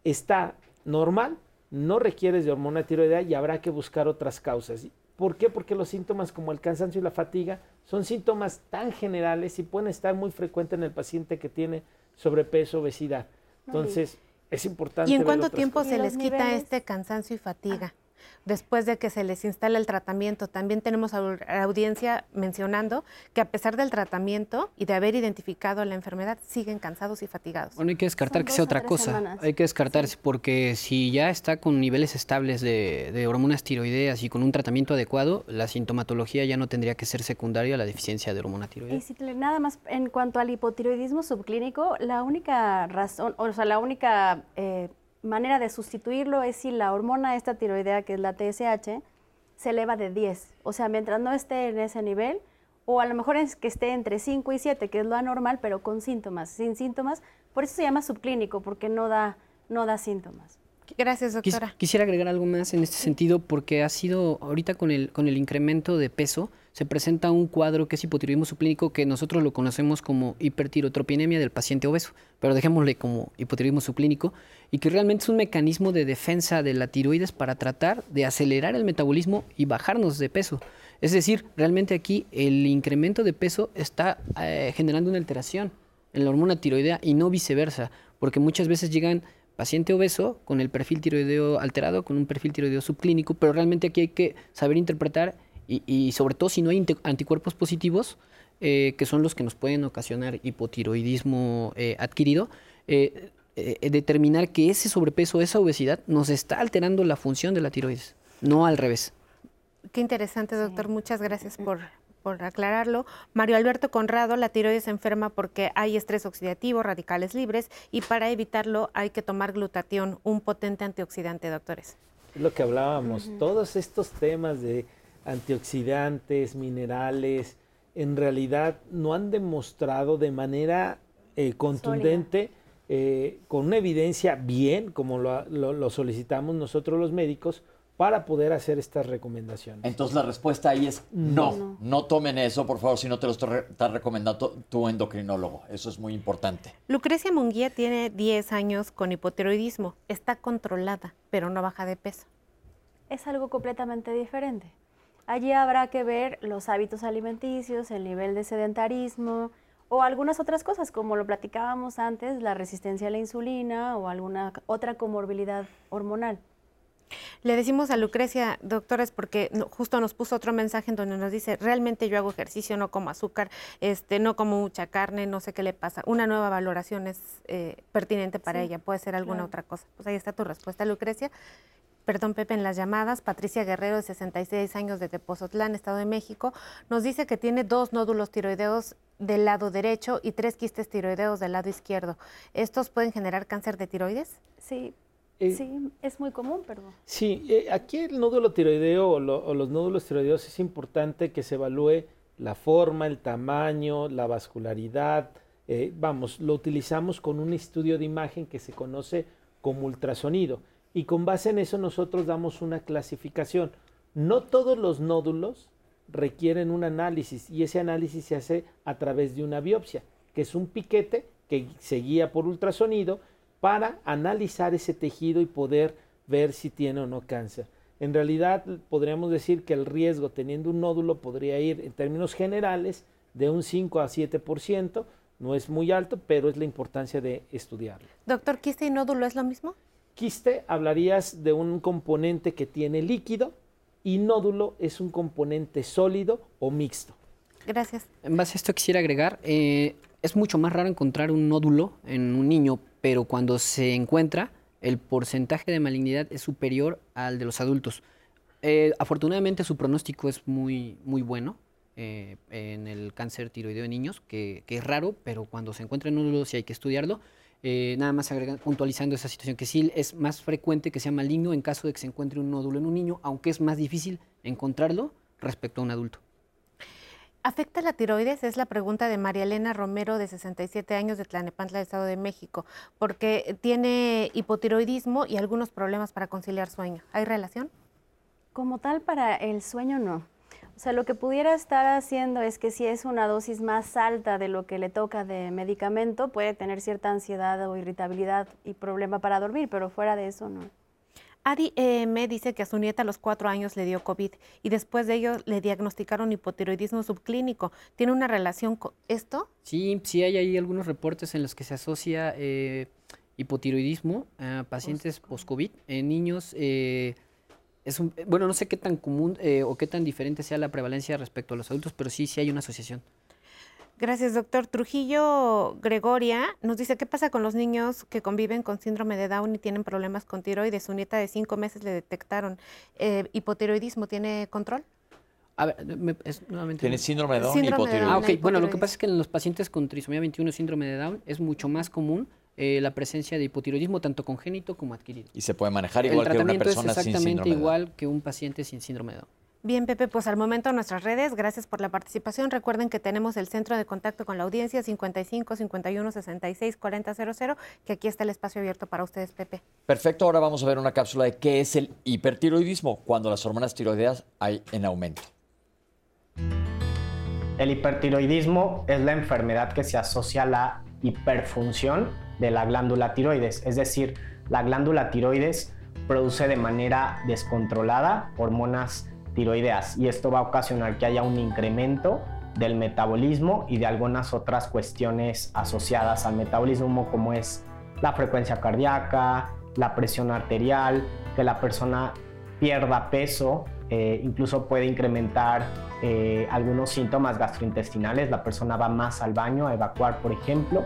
está normal, no requieres de hormona tiroidea y habrá que buscar otras causas. ¿Por qué? Porque los síntomas como el cansancio y la fatiga son síntomas tan generales y pueden estar muy frecuentes en el paciente que tiene sobrepeso, obesidad. Entonces, es importante. ¿Y en cuánto tiempo se les quita este cansancio y fatiga? Después de que se les instala el tratamiento. También tenemos a la audiencia mencionando que a pesar del tratamiento y de haber identificado la enfermedad, siguen cansados y fatigados. Bueno, hay que descartar que sea otra cosa. Hay que descartar porque si ya está con niveles estables de, hormonas tiroideas y con un tratamiento adecuado, la sintomatología ya no tendría que ser secundaria a la deficiencia de hormona tiroidea. Y si nada más en cuanto al hipotiroidismo subclínico, la única razón, o sea, la única eh, manera de sustituirlo es si la hormona esta tiroidea, que es la TSH, se eleva de 10. O sea, mientras no esté en ese nivel, o a lo mejor es que esté entre 5 y 7, que es lo anormal, pero con síntomas. Sin síntomas, por eso se llama subclínico, porque no da, no da síntomas. Gracias, doctora. quisiera agregar algo más en este sentido, porque ha sido ahorita con el, con el incremento de peso, se presenta un cuadro que es hipotiroidismo subclínico que nosotros lo conocemos como hipertirotropinemia del paciente obeso, pero dejémosle como hipotiroidismo subclínico y que realmente es un mecanismo de defensa de la tiroides para tratar de acelerar el metabolismo y bajarnos de peso. Es decir, realmente aquí el incremento de peso está eh, generando una alteración en la hormona tiroidea y no viceversa, porque muchas veces llegan paciente obeso con el perfil tiroideo alterado, con un perfil tiroideo subclínico, pero realmente aquí hay que saber interpretar y, sobre todo si no hay anticuerpos positivos, eh, que son los que nos pueden ocasionar hipotiroidismo eh, adquirido, eh, determinar que ese sobrepeso, esa obesidad, nos está alterando la función de la tiroides, no al revés. Qué interesante, doctor. Muchas gracias por, por aclararlo. Mario Alberto Conrado, la tiroides enferma porque hay estrés oxidativo, radicales libres, y para evitarlo hay que tomar glutatión, un potente antioxidante, doctores. Es lo que hablábamos, todos estos temas de antioxidantes, minerales, en realidad no han demostrado de manera eh, contundente, eh, con una evidencia bien, como lo, solicitamos nosotros los médicos, para poder hacer estas recomendaciones. Entonces la respuesta ahí es no, no, tomen eso, por favor, si no te lo está recomendando tu endocrinólogo. Eso es muy importante. Lucrecia Munguía tiene 10 años con hipotiroidismo. Está controlada, pero no baja de peso. Es algo completamente diferente. Allí habrá que ver los hábitos alimenticios, el nivel de sedentarismo o algunas otras cosas, como lo platicábamos antes, la resistencia a la insulina o alguna otra comorbilidad hormonal. Le decimos a Lucrecia, doctores, porque justo nos puso otro mensaje en donde nos dice, realmente yo hago ejercicio, no como azúcar, este, no como mucha carne, no sé qué le pasa. Una nueva valoración es eh, pertinente para ella, puede ser alguna otra cosa. Pues ahí está tu respuesta, Lucrecia perdón Pepe, en las llamadas, Patricia Guerrero, de 66 años de Tepozotlán, Estado de México, nos dice que tiene dos nódulos tiroideos del lado derecho y tres quistes tiroideos del lado izquierdo. ¿Estos pueden generar cáncer de tiroides? Sí. Eh, sí, es muy común, perdón. Sí, eh, aquí el nódulo tiroideo o, los nódulos tiroideos es importante que se evalúe la forma, el tamaño, la vascularidad. Eh, vamos, lo utilizamos con un estudio de imagen que se conoce como ultrasonido y con base en eso nosotros damos una clasificación. No todos los nódulos requieren un análisis y ese análisis se hace a través de una biopsia, que es un piquete que se guía por ultrasonido para analizar ese tejido y poder ver si tiene o no cáncer. En realidad podríamos decir que el riesgo teniendo un nódulo podría ir en términos generales de un 5 a 7%, no es muy alto, pero es la importancia de estudiarlo. Doctor, ¿quiste y nódulo es lo mismo? Quiste hablarías de un componente que tiene líquido y nódulo es un componente sólido o mixto. Gracias. En base a esto quisiera agregar, eh, es mucho más raro encontrar un nódulo en un niño, pero cuando se encuentra, el porcentaje de malignidad es superior al de los adultos. Eh, afortunadamente su pronóstico es muy, muy bueno eh, en el cáncer tiroideo de niños, que, que, es raro, pero cuando se encuentra en nódulo sí hay que estudiarlo. Eh, nada más agregando, puntualizando esa situación, que sí es más frecuente que sea maligno en caso de que se encuentre un nódulo en un niño, aunque es más difícil encontrarlo respecto a un adulto. ¿Afecta la tiroides? Es la pregunta de María Elena Romero, de 67 años, de Tlanepantla, Estado de México, porque tiene hipotiroidismo y algunos problemas para conciliar sueño. ¿Hay relación? Como tal, para el sueño no. O sea, lo que pudiera estar haciendo es que si es una dosis más alta de lo que le toca de medicamento, puede tener cierta ansiedad o irritabilidad y problema para dormir, pero fuera de eso no. Adi eh, me dice que a su nieta a los cuatro años le dio COVID y después de ello le diagnosticaron hipotiroidismo subclínico. ¿Tiene una relación con esto? Sí, sí hay ahí algunos reportes en los que se asocia eh, hipotiroidismo a pacientes post-COVID en niños. Eh, es un, bueno, no sé qué tan común o qué tan diferente sea la prevalencia respecto a los adultos, pero sí, sí hay una asociación. Gracias, doctor. Trujillo Gregoria nos dice, ¿qué pasa con los niños que conviven con síndrome de Down y tienen problemas con tiroides? Su nieta de cinco meses le detectaron eh, hipotiroidismo. ¿Tiene control? A ver, me, es, nuevamente. Tiene síndrome de Down y hipotiroidismo. Ah, ok. Bueno, lo que pasa es que en los pacientes con trisomía 21 síndrome de Down es mucho más común eh, la presencia de hipotiroidismo tanto congénito como adquirido. Y se puede manejar igual que una persona es sin exactamente síndrome de Down. igual que un paciente sin síndrome de Down. Bien, Pepe, pues al momento nuestras redes, gracias por la participación. Recuerden que tenemos el centro de contacto con la audiencia 55 51 66 40 00, que aquí está el espacio abierto para ustedes, Pepe. Perfecto, ahora vamos a ver una cápsula de qué es el hipertiroidismo, cuando las hormonas tiroideas hay en aumento. El hipertiroidismo es la enfermedad que se asocia a la hiperfunción de la glándula tiroides, es decir, la glándula tiroides produce de manera descontrolada hormonas tiroideas y esto va a ocasionar que haya un incremento del metabolismo y de algunas otras cuestiones asociadas al metabolismo como es la frecuencia cardíaca, la presión arterial, que la persona pierda peso, eh, incluso puede incrementar eh, algunos síntomas gastrointestinales, la persona va más al baño a evacuar, por ejemplo.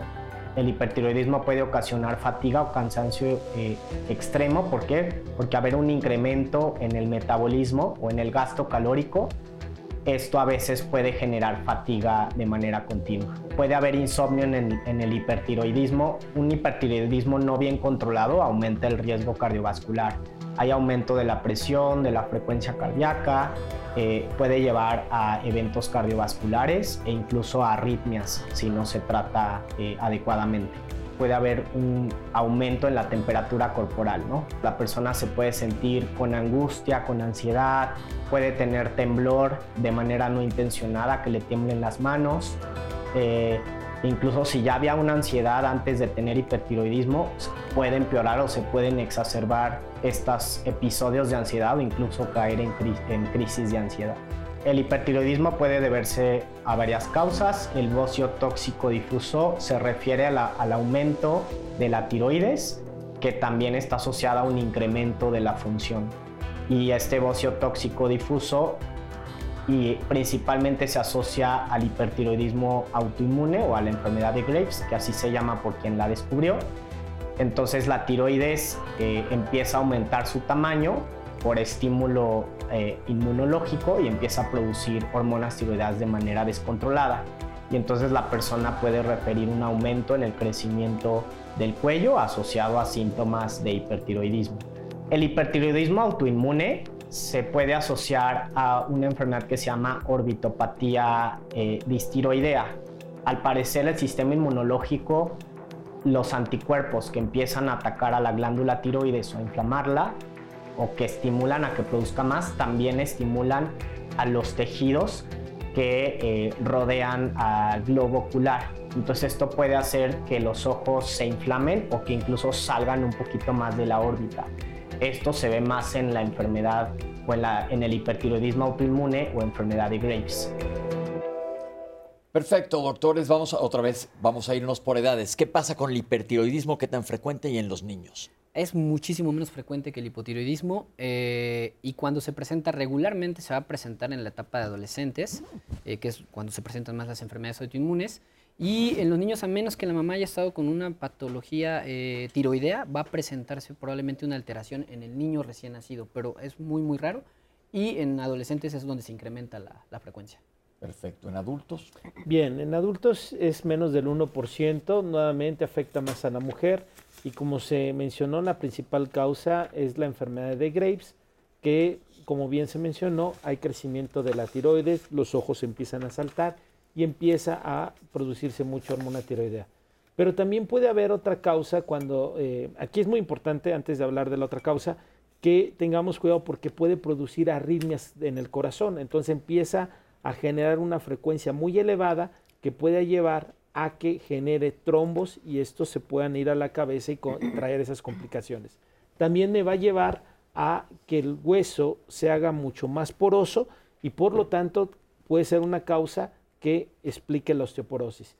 El hipertiroidismo puede ocasionar fatiga o cansancio eh, extremo. ¿Por qué? Porque haber un incremento en el metabolismo o en el gasto calórico, esto a veces puede generar fatiga de manera continua. Puede haber insomnio en el, en el hipertiroidismo. Un hipertiroidismo no bien controlado aumenta el riesgo cardiovascular. Hay aumento de la presión, de la frecuencia cardíaca, eh, puede llevar a eventos cardiovasculares e incluso a arritmias si no se trata eh, adecuadamente. Puede haber un aumento en la temperatura corporal, ¿no? La persona se puede sentir con angustia, con ansiedad, puede tener temblor de manera no intencionada, que le tiemblen las manos. Eh, incluso si ya había una ansiedad antes de tener hipertiroidismo, puede empeorar o se pueden exacerbar estos episodios de ansiedad o incluso caer en, cri en crisis de ansiedad. El hipertiroidismo puede deberse a varias causas. El bocio tóxico difuso se refiere al aumento de la tiroides, que también está asociada a un incremento de la función. Y este bocio tóxico difuso y principalmente se asocia al hipertiroidismo autoinmune o a la enfermedad de Graves, que así se llama por quien la descubrió. Entonces la tiroides eh, empieza a aumentar su tamaño por estímulo eh, inmunológico y empieza a producir hormonas tiroideas de manera descontrolada. Y entonces la persona puede referir un aumento en el crecimiento del cuello asociado a síntomas de hipertiroidismo. El hipertiroidismo autoinmune se puede asociar a una enfermedad que se llama orbitopatía eh, distiroidea. Al parecer el sistema inmunológico, los anticuerpos que empiezan a atacar a la glándula tiroides o a inflamarla o que estimulan a que produzca más, también estimulan a los tejidos que eh, rodean al globo ocular. Entonces esto puede hacer que los ojos se inflamen o que incluso salgan un poquito más de la órbita. Esto se ve más en la enfermedad o en, la, en el hipertiroidismo autoinmune o enfermedad de Graves. Perfecto, doctores, vamos a, otra vez, vamos a irnos por edades. ¿Qué pasa con el hipertiroidismo? ¿Qué tan frecuente y en los niños? es muchísimo menos frecuente que el hipotiroidismo eh, y cuando se presenta regularmente se va a presentar en la etapa de adolescentes, eh, que es cuando se presentan más las enfermedades autoinmunes. Y en los niños, a menos que la mamá haya estado con una patología eh, tiroidea, va a presentarse probablemente una alteración en el niño recién nacido, pero es muy, muy raro. Y en adolescentes es donde se incrementa la, la frecuencia. Perfecto. ¿En adultos? Bien, en adultos es menos del 1%, nuevamente afecta más a la mujer y como se mencionó, la principal causa es la enfermedad de Graves, que como bien se mencionó, hay crecimiento de la tiroides, los ojos empiezan a saltar y empieza a producirse mucha hormona tiroidea. Pero también puede haber otra causa cuando, eh, aquí es muy importante, antes de hablar de la otra causa, que tengamos cuidado porque puede producir arritmias en el corazón. Entonces empieza a generar una frecuencia muy elevada que puede llevar a que genere trombos y estos se puedan ir a la cabeza y traer esas complicaciones. También me va a llevar a que el hueso se haga mucho más poroso y por lo tanto puede ser una causa que explique la osteoporosis.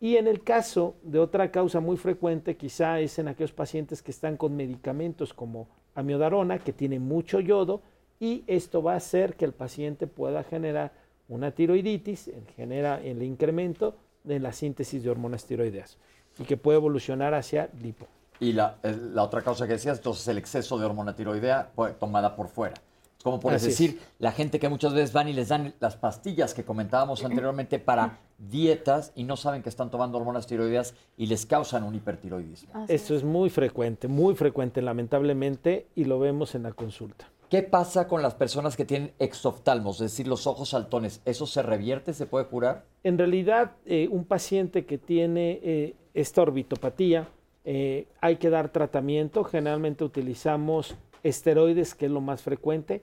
Y en el caso de otra causa muy frecuente, quizá es en aquellos pacientes que están con medicamentos como amiodarona, que tiene mucho yodo, y esto va a hacer que el paciente pueda generar una tiroiditis, genera el incremento de la síntesis de hormonas tiroideas y que puede evolucionar hacia lipo. Y la, la otra causa que decías, entonces el exceso de hormona tiroidea tomada por fuera. Como por decir, la gente que muchas veces van y les dan las pastillas que comentábamos anteriormente para dietas y no saben que están tomando hormonas tiroideas y les causan un hipertiroidismo. Esto es muy frecuente, muy frecuente lamentablemente y lo vemos en la consulta. ¿Qué pasa con las personas que tienen exoftalmos, es decir, los ojos saltones? ¿Eso se revierte, se puede curar? En realidad, eh, un paciente que tiene eh, esta orbitopatía, eh, hay que dar tratamiento. Generalmente utilizamos esteroides, que es lo más frecuente.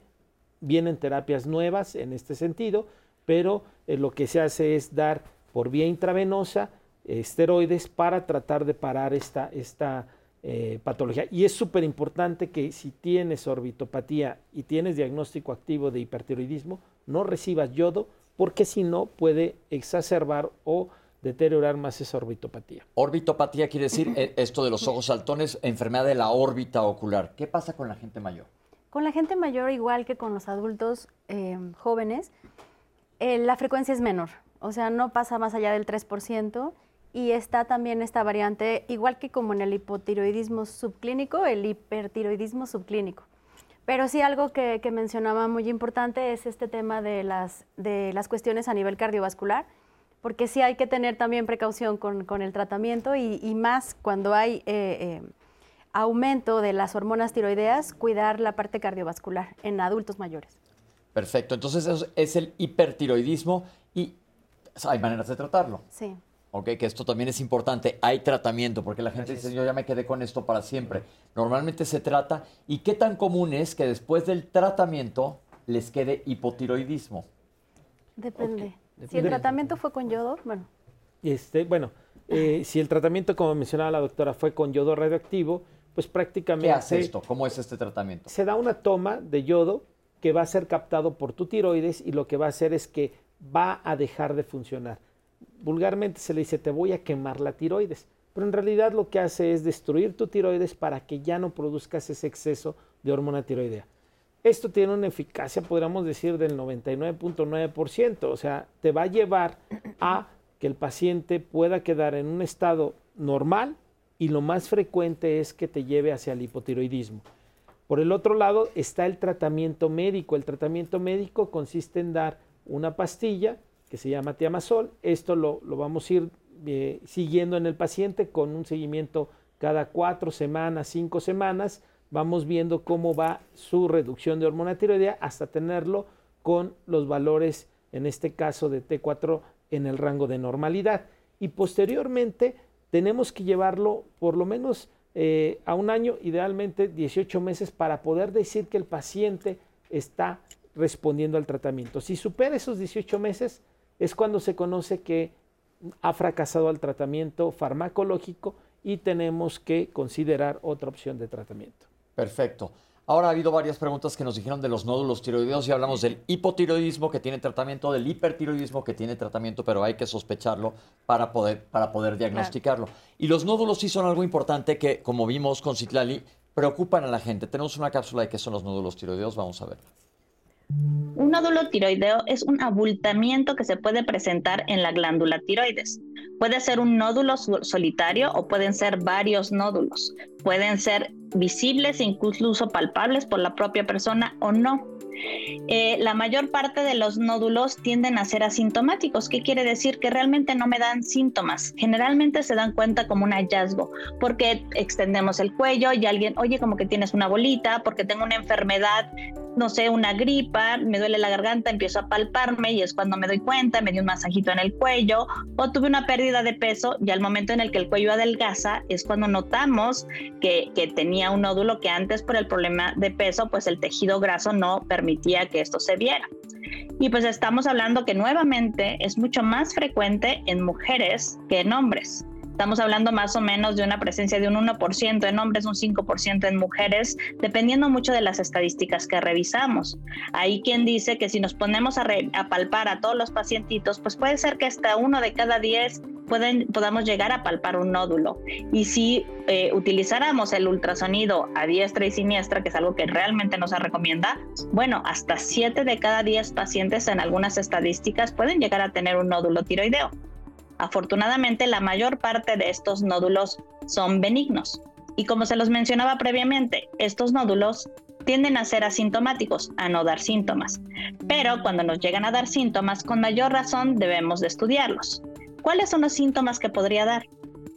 Vienen terapias nuevas en este sentido, pero lo que se hace es dar por vía intravenosa esteroides para tratar de parar esta, esta eh, patología. Y es súper importante que si tienes orbitopatía y tienes diagnóstico activo de hipertiroidismo, no recibas yodo porque si no puede exacerbar o deteriorar más esa orbitopatía. Orbitopatía quiere decir eh, esto de los ojos saltones, enfermedad de la órbita ocular. ¿Qué pasa con la gente mayor? Con la gente mayor, igual que con los adultos eh, jóvenes, la frecuencia es menor, o sea, no pasa más allá del 3% y está también esta variante, igual que como en el hipotiroidismo subclínico, el hipertiroidismo subclínico. Pero sí algo que, mencionaba muy importante es este tema de las, de las cuestiones a nivel cardiovascular, porque sí hay que tener también precaución con, el tratamiento y, más cuando hay eh, eh, aumento de las hormonas tiroideas, cuidar la parte cardiovascular en adultos mayores. Perfecto, entonces eso es el hipertiroidismo y hay maneras de tratarlo. Sí. Ok, que esto también es importante. Hay tratamiento, porque la gente dice, yo ya me quedé con esto para siempre. Normalmente se trata, ¿y qué tan común es que después del tratamiento les quede hipotiroidismo? Depende. Si el tratamiento fue con yodo, bueno. Este, bueno, eh, si el tratamiento, como mencionaba la doctora, fue con yodo radioactivo, pues prácticamente... ¿Qué hace esto? ¿Cómo es este tratamiento? Se da una toma de yodo que va a ser captado por tu tiroides y lo que va a hacer es que va a dejar de funcionar vulgarmente se le dice te voy a quemar la tiroides, pero en realidad lo que hace es destruir tu tiroides para que ya no produzcas ese exceso de hormona tiroidea. Esto tiene una eficacia, podríamos decir, del 99.9%, o sea, te va a llevar a que el paciente pueda quedar en un estado normal y lo más frecuente es que te lleve hacia el hipotiroidismo. Por el otro lado está el tratamiento médico. El tratamiento médico consiste en dar una pastilla que se llama tiamazol. Esto lo, vamos a ir eh, siguiendo en el paciente con un seguimiento cada cuatro semanas, cinco semanas. Vamos viendo cómo va su reducción de hormona tiroidea hasta tenerlo con los valores, en este caso de T4, en el rango de normalidad. Y posteriormente tenemos que llevarlo por lo menos eh, a un año, idealmente 18 meses, para poder decir que el paciente está respondiendo al tratamiento. Si supera esos 18 meses, es cuando se conoce que ha fracasado el tratamiento farmacológico y tenemos que considerar otra opción de tratamiento. Perfecto. Ahora ha habido varias preguntas que nos dijeron de los nódulos tiroideos y hablamos del hipotiroidismo que tiene tratamiento, del hipertiroidismo que tiene tratamiento, pero hay que sospecharlo para poder, para poder diagnosticarlo. Y los nódulos sí son algo importante que, como vimos con Citlali, preocupan a la gente. Tenemos una cápsula de qué son los nódulos tiroideos, vamos a ver. Un nódulo tiroideo es un abultamiento que se puede presentar en la glándula tiroides. Puede ser un nódulo solitario o pueden ser varios nódulos. Pueden ser visibles incluso palpables por la propia persona o no. Eh, la mayor parte de los nódulos tienden a ser asintomáticos. ¿Qué quiere decir? Que realmente no me dan síntomas. Generalmente se dan cuenta como un hallazgo, porque extendemos el cuello y alguien, oye, como que tienes una bolita, porque tengo una enfermedad no sé, una gripa, me duele la garganta, empiezo a palparme y es cuando me doy cuenta, me dio un masajito en el cuello o tuve una pérdida de peso y al momento en el que el cuello adelgaza es cuando notamos que, que tenía un nódulo que antes por el problema de peso, pues el tejido graso no permitía que esto se viera. Y pues estamos hablando que nuevamente es mucho más frecuente en mujeres que en hombres. Estamos hablando más o menos de una presencia de un 1% en hombres, un 5% en mujeres, dependiendo mucho de las estadísticas que revisamos. Hay quien dice que si nos ponemos a, palpar a todos los pacientitos, pues puede ser que hasta uno de cada 10 pueden, podamos llegar a palpar un nódulo. Y si eh, utilizáramos el ultrasonido a diestra y siniestra, que es algo que realmente no se recomienda, bueno, hasta 7 de cada 10 pacientes en algunas estadísticas pueden llegar a tener un nódulo tiroideo. Afortunadamente, la mayor parte de estos nódulos son benignos. Y como se los mencionaba previamente, estos nódulos tienden a ser asintomáticos, a no dar síntomas. Pero cuando nos llegan a dar síntomas, con mayor razón debemos de estudiarlos. ¿Cuáles son los síntomas que podría dar?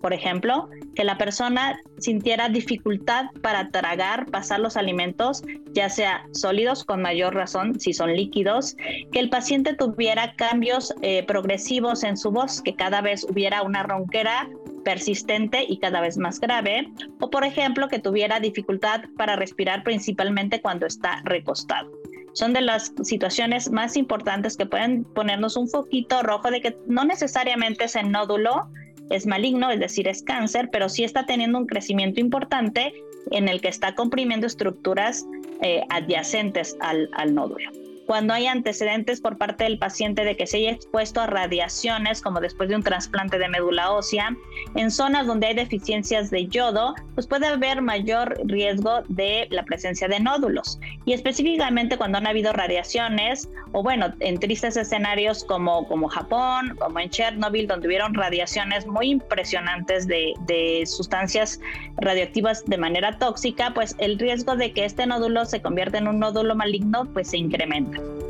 Por ejemplo, que la persona sintiera dificultad para tragar, pasar los alimentos, ya sea sólidos con mayor razón si son líquidos, que el paciente tuviera cambios eh, progresivos en su voz, que cada vez hubiera una ronquera persistente y cada vez más grave, o por ejemplo que tuviera dificultad para respirar principalmente cuando está recostado. Son de las situaciones más importantes que pueden ponernos un foquito rojo de que no necesariamente ese nódulo es maligno, es decir, es cáncer, pero sí está teniendo un crecimiento importante en el que está comprimiendo estructuras eh, adyacentes al, al nódulo cuando hay antecedentes por parte del paciente de que se haya expuesto a radiaciones, como después de un trasplante de médula ósea, en zonas donde hay deficiencias de yodo, pues puede haber mayor riesgo de la presencia de nódulos. Y específicamente cuando han habido radiaciones, o bueno, en tristes escenarios como, como Japón, como en Chernobyl, donde hubieron radiaciones muy impresionantes de, de sustancias radioactivas de manera tóxica, pues el riesgo de que este nódulo se convierta en un nódulo maligno, pues se incrementa. Thank you.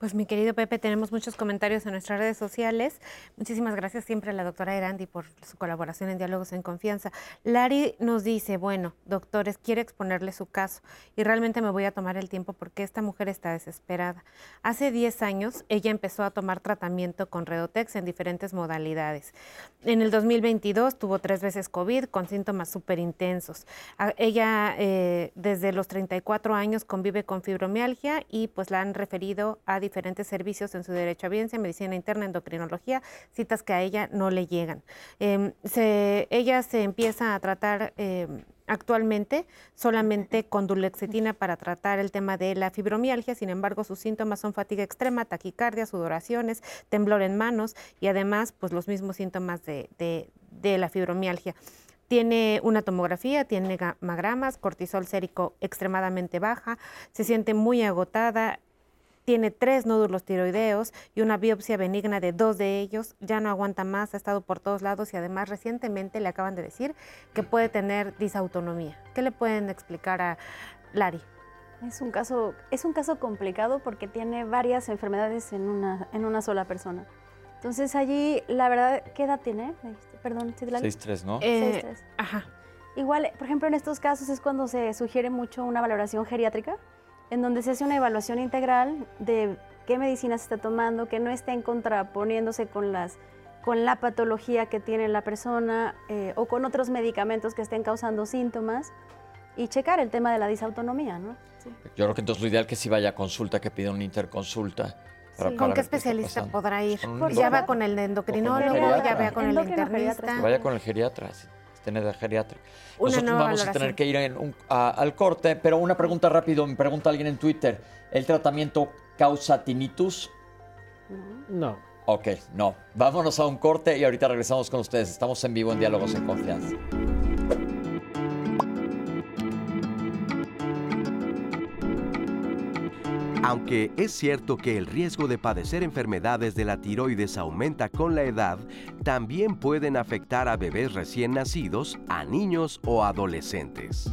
Pues mi querido Pepe, tenemos muchos comentarios en nuestras redes sociales. Muchísimas gracias siempre a la doctora Erandi por su colaboración en Diálogos en Confianza. Lari nos dice, bueno, doctores, quiere exponerle su caso y realmente me voy a tomar el tiempo porque esta mujer está desesperada. Hace 10 años ella empezó a tomar tratamiento con Redotex en diferentes modalidades. En el 2022 tuvo tres veces COVID con síntomas súper intensos. Ella eh, desde los 34 años convive con fibromialgia y pues la han referido a diferentes servicios en su derecho a biencia, medicina interna, endocrinología, citas que a ella no le llegan. Em, ella se empieza a tratar em, actualmente solamente con dulexetina para tratar el tema de la fibromialgia, sin embargo sus síntomas son fatiga extrema, taquicardia, sudoraciones, temblor en manos y además pues los mismos síntomas de, de la fibromialgia tiene una tomografía, tiene gamagramas, cortisol sérico extremadamente baja, se siente muy agotada, tiene tres nódulos tiroideos y una biopsia benigna de dos de ellos, ya no aguanta más, ha estado por todos lados y además recientemente le acaban de decir que puede tener disautonomía. ¿Qué le pueden explicar a Lari? Es un caso, es un caso complicado porque tiene varias enfermedades en una, en una sola persona. Entonces allí, la verdad, ¿qué edad tiene? Perdón, 6-3, ¿no? Eh, ajá. Igual, por ejemplo, en estos casos es cuando se sugiere mucho una valoración geriátrica en donde se hace una evaluación integral de qué medicina se está tomando, que no estén contraponiéndose con, las, con la patología que tiene la persona eh, o con otros medicamentos que estén causando síntomas y checar el tema de la disautonomía, ¿no? Yo creo que entonces lo ideal es que si vaya a consulta, que pida una interconsulta. ¿Con qué especialista podrá ir? ya va con el endocrinólogo, ya va con el internista. vaya con el geriatra tener el geriatra. Nosotros vamos a tener que ir al corte, pero una pregunta rápido, me pregunta alguien en Twitter, ¿el tratamiento causa tinnitus? No. Ok, no. Vámonos a un corte y ahorita regresamos con ustedes. Estamos en vivo en Diálogos en Confianza. Aunque es cierto que el riesgo de padecer enfermedades de la tiroides aumenta con la edad, también pueden afectar a bebés recién nacidos, a niños o adolescentes.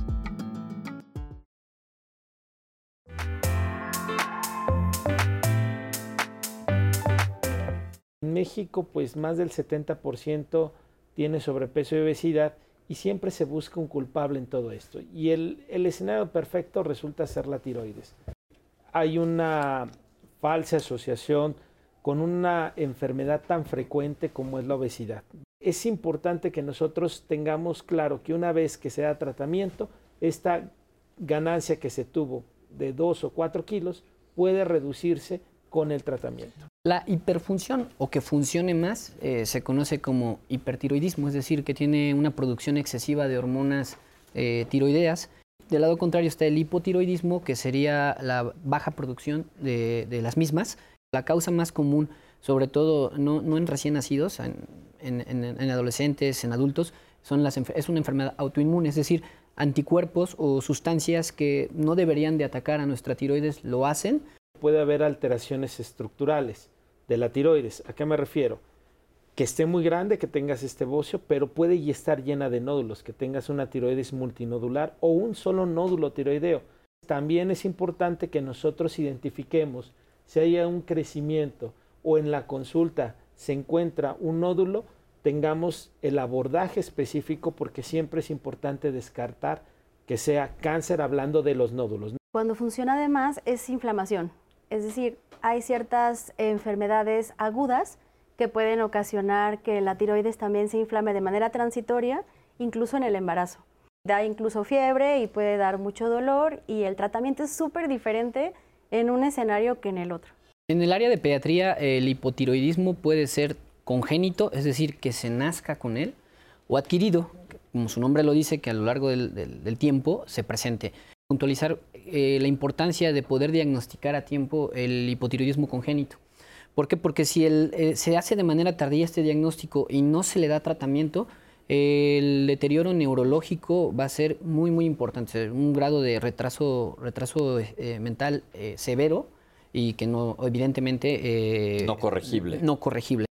En México, pues más del 70% tiene sobrepeso y obesidad y siempre se busca un culpable en todo esto. Y el, el escenario perfecto resulta ser la tiroides. Hay una falsa asociación con una enfermedad tan frecuente como es la obesidad. Es importante que nosotros tengamos claro que una vez que se da tratamiento, esta ganancia que se tuvo de 2 o 4 kilos puede reducirse con el tratamiento. La hiperfunción o que funcione más eh, se conoce como hipertiroidismo, es decir, que tiene una producción excesiva de hormonas eh, tiroideas. Del lado contrario está el hipotiroidismo, que sería la baja producción de, las mismas. La causa más común, sobre todo no, en recién nacidos, en, adolescentes, en adultos, son las, es una enfermedad autoinmune, es decir, anticuerpos o sustancias que no deberían de atacar a nuestra tiroides lo hacen. Puede haber alteraciones estructurales de la tiroides. ¿A qué me refiero? Que esté muy grande, que tengas este bocio, pero puede estar llena de nódulos, que tengas una tiroides multinodular o un solo nódulo tiroideo. También es importante que nosotros identifiquemos si hay un crecimiento o en la consulta se encuentra un nódulo, tengamos el abordaje específico porque siempre es importante descartar que sea cáncer hablando de los nódulos. Cuando funciona además es inflamación, es decir, hay ciertas enfermedades agudas que pueden ocasionar que la tiroides también se inflame de manera transitoria, incluso en el embarazo. Da incluso fiebre y puede dar mucho dolor y el tratamiento es súper diferente en un escenario que en el otro. En el área de pediatría, el hipotiroidismo puede ser congénito, es decir, que se nazca con él, o adquirido, como su nombre lo dice, que a lo largo del tiempo se presente puntualizar eh, la importancia de poder diagnosticar a tiempo el hipotiroidismo congénito. ¿Por qué? Porque si eh, se hace de manera tardía este diagnóstico y no se le da tratamiento, el deterioro neurológico va a ser muy, muy importante, un grado de retraso, retraso eh, mental severo y que no, evidentemente... no corregible. No corregible.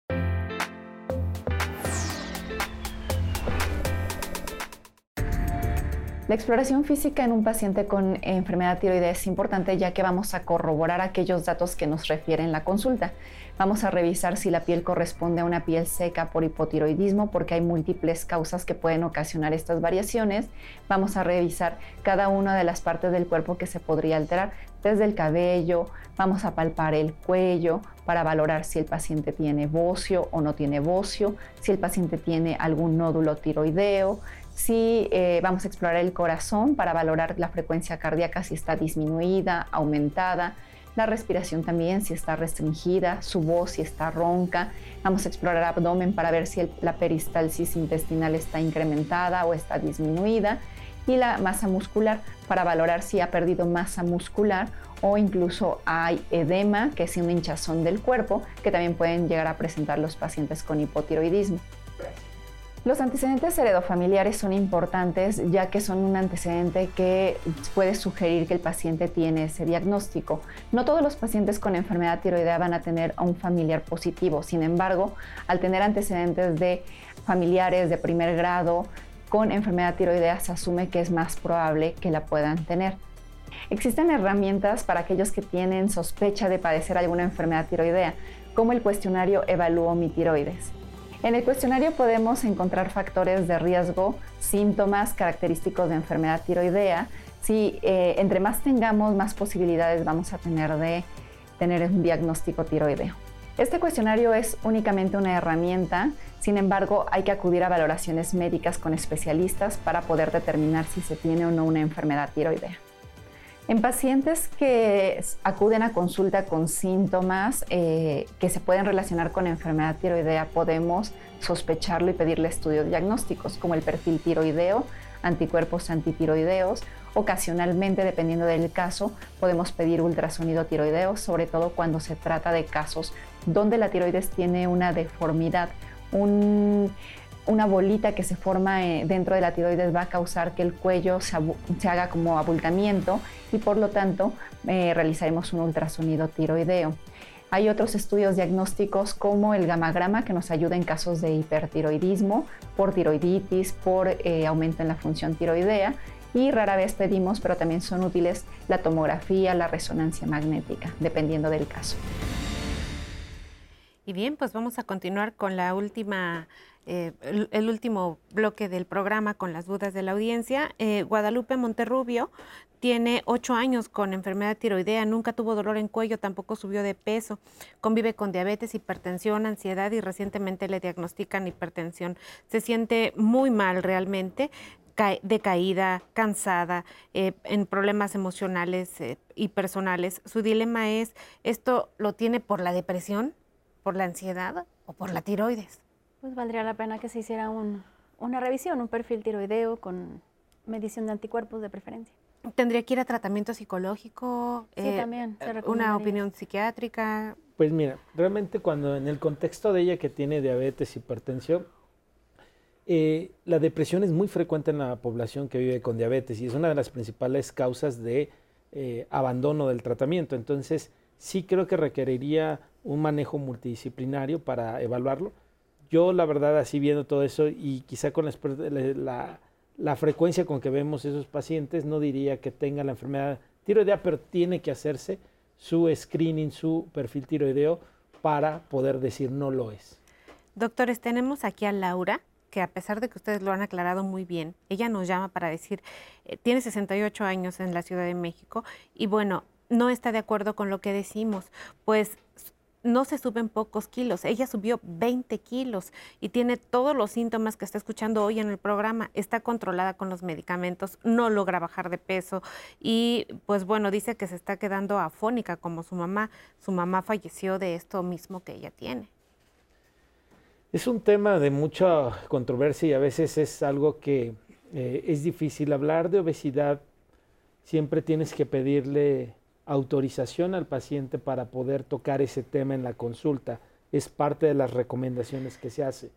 La exploración física en un paciente con enfermedad tiroidea es importante ya que vamos a corroborar aquellos datos que nos refieren la consulta. Vamos a revisar si la piel corresponde a una piel seca por hipotiroidismo porque hay múltiples causas que pueden ocasionar estas variaciones. Vamos a revisar cada una de las partes del cuerpo que se podría alterar, desde el cabello, vamos a palpar el cuello para valorar si el paciente tiene bocio o no tiene bocio, si el paciente tiene algún nódulo tiroideo, si eh, vamos a explorar el corazón para valorar la frecuencia cardíaca, si está disminuida, aumentada, la respiración también, si está restringida, su voz, si está ronca. Vamos a explorar abdomen para ver si la peristalsis intestinal está incrementada o está disminuida. Y la masa muscular para valorar si ha perdido masa muscular o incluso hay edema, que es una hinchazón del cuerpo, que también pueden llegar a presentar los pacientes con hipotiroidismo. Los antecedentes heredofamiliares son importantes ya que son un antecedente que puede sugerir que el paciente tiene ese diagnóstico. No todos los pacientes con enfermedad tiroidea van a tener a un familiar positivo, sin embargo, al tener antecedentes de familiares de primer grado con enfermedad tiroidea se asume que es más probable que la puedan tener. Existen herramientas para aquellos que tienen sospecha de padecer alguna enfermedad tiroidea, como el cuestionario Evalúo mi tiroides. En el cuestionario podemos encontrar factores de riesgo, síntomas característicos de enfermedad tiroidea. Si eh, entre más tengamos, más posibilidades vamos a tener de tener un diagnóstico tiroideo. Este cuestionario es únicamente una herramienta, sin embargo hay que acudir a valoraciones médicas con especialistas para poder determinar si se tiene o no una enfermedad tiroidea. En pacientes que acuden a consulta con síntomas eh, que se pueden relacionar con enfermedad tiroidea, podemos sospecharlo y pedirle estudios diagnósticos como el perfil tiroideo, anticuerpos antitiroideos. Ocasionalmente, dependiendo del caso, podemos pedir ultrasonido tiroideo, sobre todo cuando se trata de casos donde la tiroides tiene una deformidad, un una bolita que se forma eh, dentro de la tiroides va a causar que el cuello se, haga como abultamiento y por lo tanto eh, realizaremos un ultrasonido tiroideo. Hay otros estudios diagnósticos como el gamagrama que nos ayuda en casos de hipertiroidismo, por tiroiditis, por eh, aumento en la función tiroidea y rara vez pedimos, pero también son útiles la tomografía, la resonancia magnética, dependiendo del caso. Y bien, pues vamos a continuar con la última eh, el, último bloque del programa con las dudas de la audiencia. Eh, Guadalupe Monterrubio tiene ocho años con enfermedad tiroidea, nunca tuvo dolor en cuello, tampoco subió de peso, convive con diabetes, hipertensión, ansiedad y recientemente le diagnostican hipertensión. Se siente muy mal realmente, decaída, cansada, eh, en problemas emocionales y personales. Su dilema es, ¿esto lo tiene por la depresión, por la ansiedad o por la tiroides? Pues valdría la pena que se hiciera una revisión, un perfil tiroideo con medición de anticuerpos de preferencia. ¿Tendría que ir a tratamiento psicológico? Sí, eh, también. ¿Una opinión psiquiátrica? Pues mira, realmente cuando en el contexto de ella que tiene diabetes, hipertensión, eh, la depresión es muy frecuente en la población que vive con diabetes y es una de las principales causas de eh, abandono del tratamiento. Entonces, sí creo que requeriría un manejo multidisciplinario para evaluarlo yo la verdad así viendo todo eso y quizá con la, frecuencia con que vemos esos pacientes, no diría que tenga la enfermedad tiroidea, pero tiene que hacerse su screening, su perfil tiroideo para poder decir no lo es. Doctores, tenemos aquí a Laura, que a pesar de que ustedes lo han aclarado muy bien, ella nos llama para decir, eh, tiene 68 años en la Ciudad de México y bueno, no está de acuerdo con lo que decimos, pues no se suben pocos kilos, ella subió 20 kilos y tiene todos los síntomas que está escuchando hoy en el programa, está controlada con los medicamentos, no logra bajar de peso y pues bueno, dice que se está quedando afónica como su mamá, su mamá falleció de esto mismo que ella tiene. Es un tema de mucha controversia y a veces es algo que eh, es difícil hablar de obesidad, siempre tienes que pedirle autorización al paciente para poder tocar ese tema en la consulta. Es parte de las recomendaciones que se hace.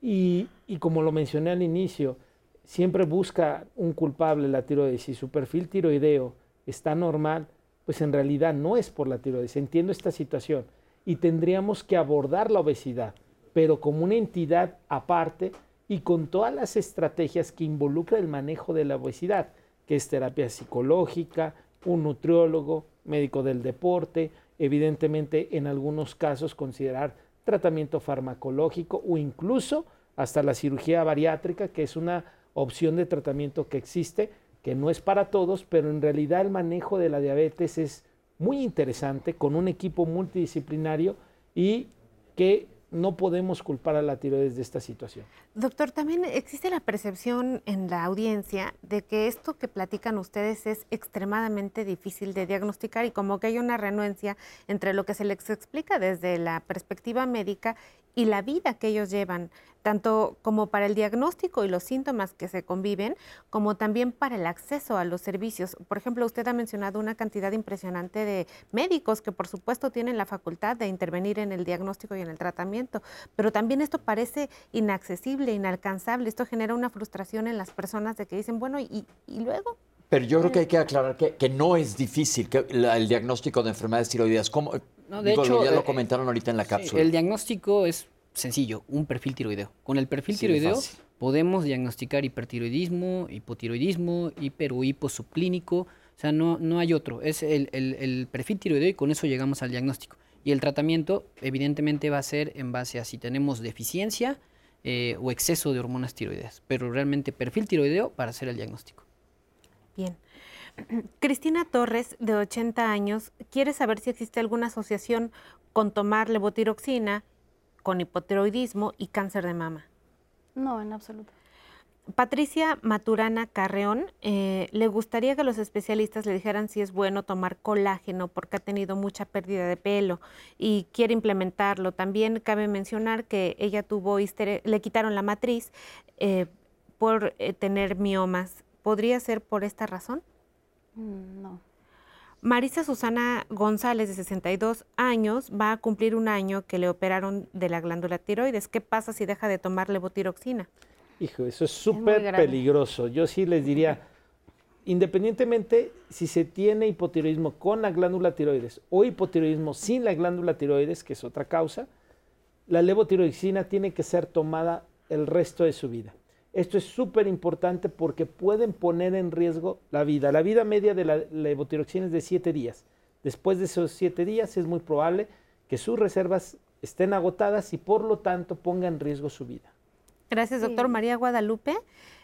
Y, como lo mencioné al inicio, siempre busca un culpable la tiroides. Si su perfil tiroideo está normal, pues en realidad no es por la tiroides. Entiendo esta situación y tendríamos que abordar la obesidad, pero como una entidad aparte y con todas las estrategias que involucra el manejo de la obesidad, que es terapia psicológica, un nutriólogo, médico del deporte, evidentemente en algunos casos considerar tratamiento farmacológico o incluso hasta la cirugía bariátrica, que es una opción de tratamiento que existe, que no es para todos, pero en realidad el manejo de la diabetes es muy interesante con un equipo multidisciplinario y que no podemos culpar a la tiroides de esta situación. Doctor, también existe la percepción en la audiencia de que esto que platican ustedes es extremadamente difícil de diagnosticar y como que hay una renuencia entre lo que se les explica desde la perspectiva médica y la vida que ellos llevan, tanto como para el diagnóstico y los síntomas que se conviven, como también para el acceso a los servicios. Por ejemplo, usted ha mencionado una cantidad impresionante de médicos que por supuesto tienen la facultad de intervenir en el diagnóstico y en el tratamiento, pero también esto parece inaccesible, inalcanzable. Esto genera una frustración en las personas de que dicen, bueno, ¿y, luego? Pero yo creo que hay que aclarar que, no es difícil que el diagnóstico de enfermedades tiroideas. ¿Cómo, no, de hecho, ya lo eh, comentaron ahorita en la cápsula. El diagnóstico es sencillo, un perfil tiroideo. Con el perfil tiroideo podemos diagnosticar hipertiroidismo, hipotiroidismo, hiper o hipo subclínico. O sea, no, no hay otro. Es el, perfil tiroideo y con eso llegamos al diagnóstico. Y el tratamiento, evidentemente, va a ser en base a si tenemos deficiencia eh, o exceso de hormonas tiroideas. Pero realmente perfil tiroideo para hacer el diagnóstico. Bien. Cristina Torres, de 80 años, quiere saber si existe alguna asociación con tomar levotiroxina, con hipotiroidismo y cáncer de mama. No, en absoluto. Patricia Maturana Carreón, eh, le gustaría que los especialistas le dijeran si es bueno tomar colágeno porque ha tenido mucha pérdida de pelo y quiere implementarlo. También cabe mencionar que ella tuvo le quitaron la matriz eh, por eh, tener miomas. ¿Podría ser por esta razón? Mm, no. Marisa Susana González, de 62 años, va a cumplir un año que le operaron de la glándula tiroides. ¿Qué pasa si deja de tomar levotiroxina? Hijo, eso es súper peligroso. Yo sí les diría, independientemente si se tiene hipotiroidismo con la glándula tiroides o hipotiroidismo sin la glándula tiroides, que es otra causa, la levotiroxina tiene que ser tomada el resto de su vida. Esto es súper importante porque pueden poner en riesgo la vida. La vida media de la levotiroxina es de 7 días. Después de esos 7 días es muy probable que sus reservas estén agotadas y por lo tanto ponga en riesgo su vida. Gracias, doctor. María Guadalupe